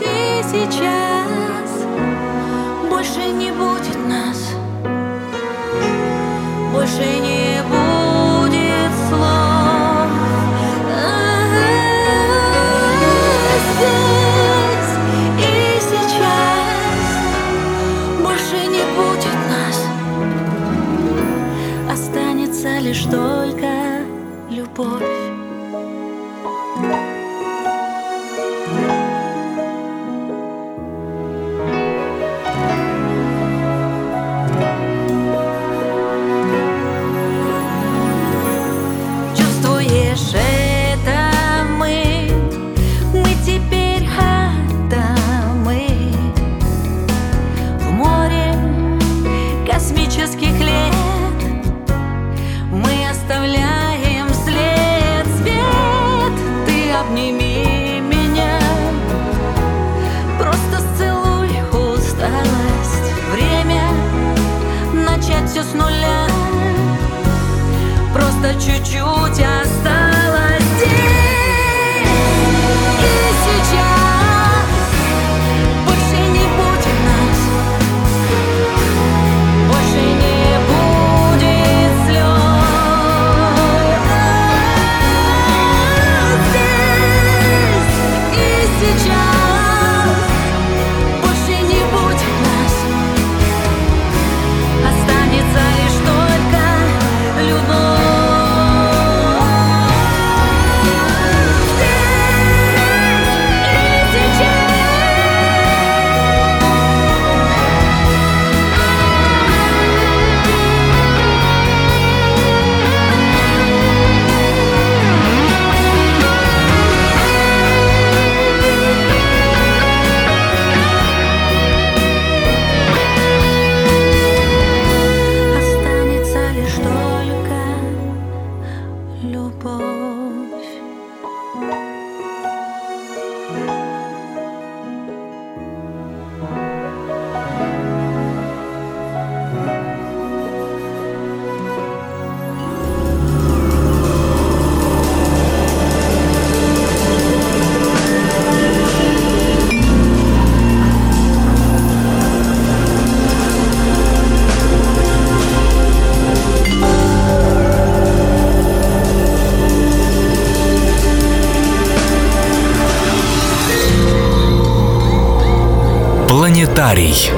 и сейчас Больше не будет Больше не будет слов и сейчас Больше не будет нас Останется лишь только любовь. Арий.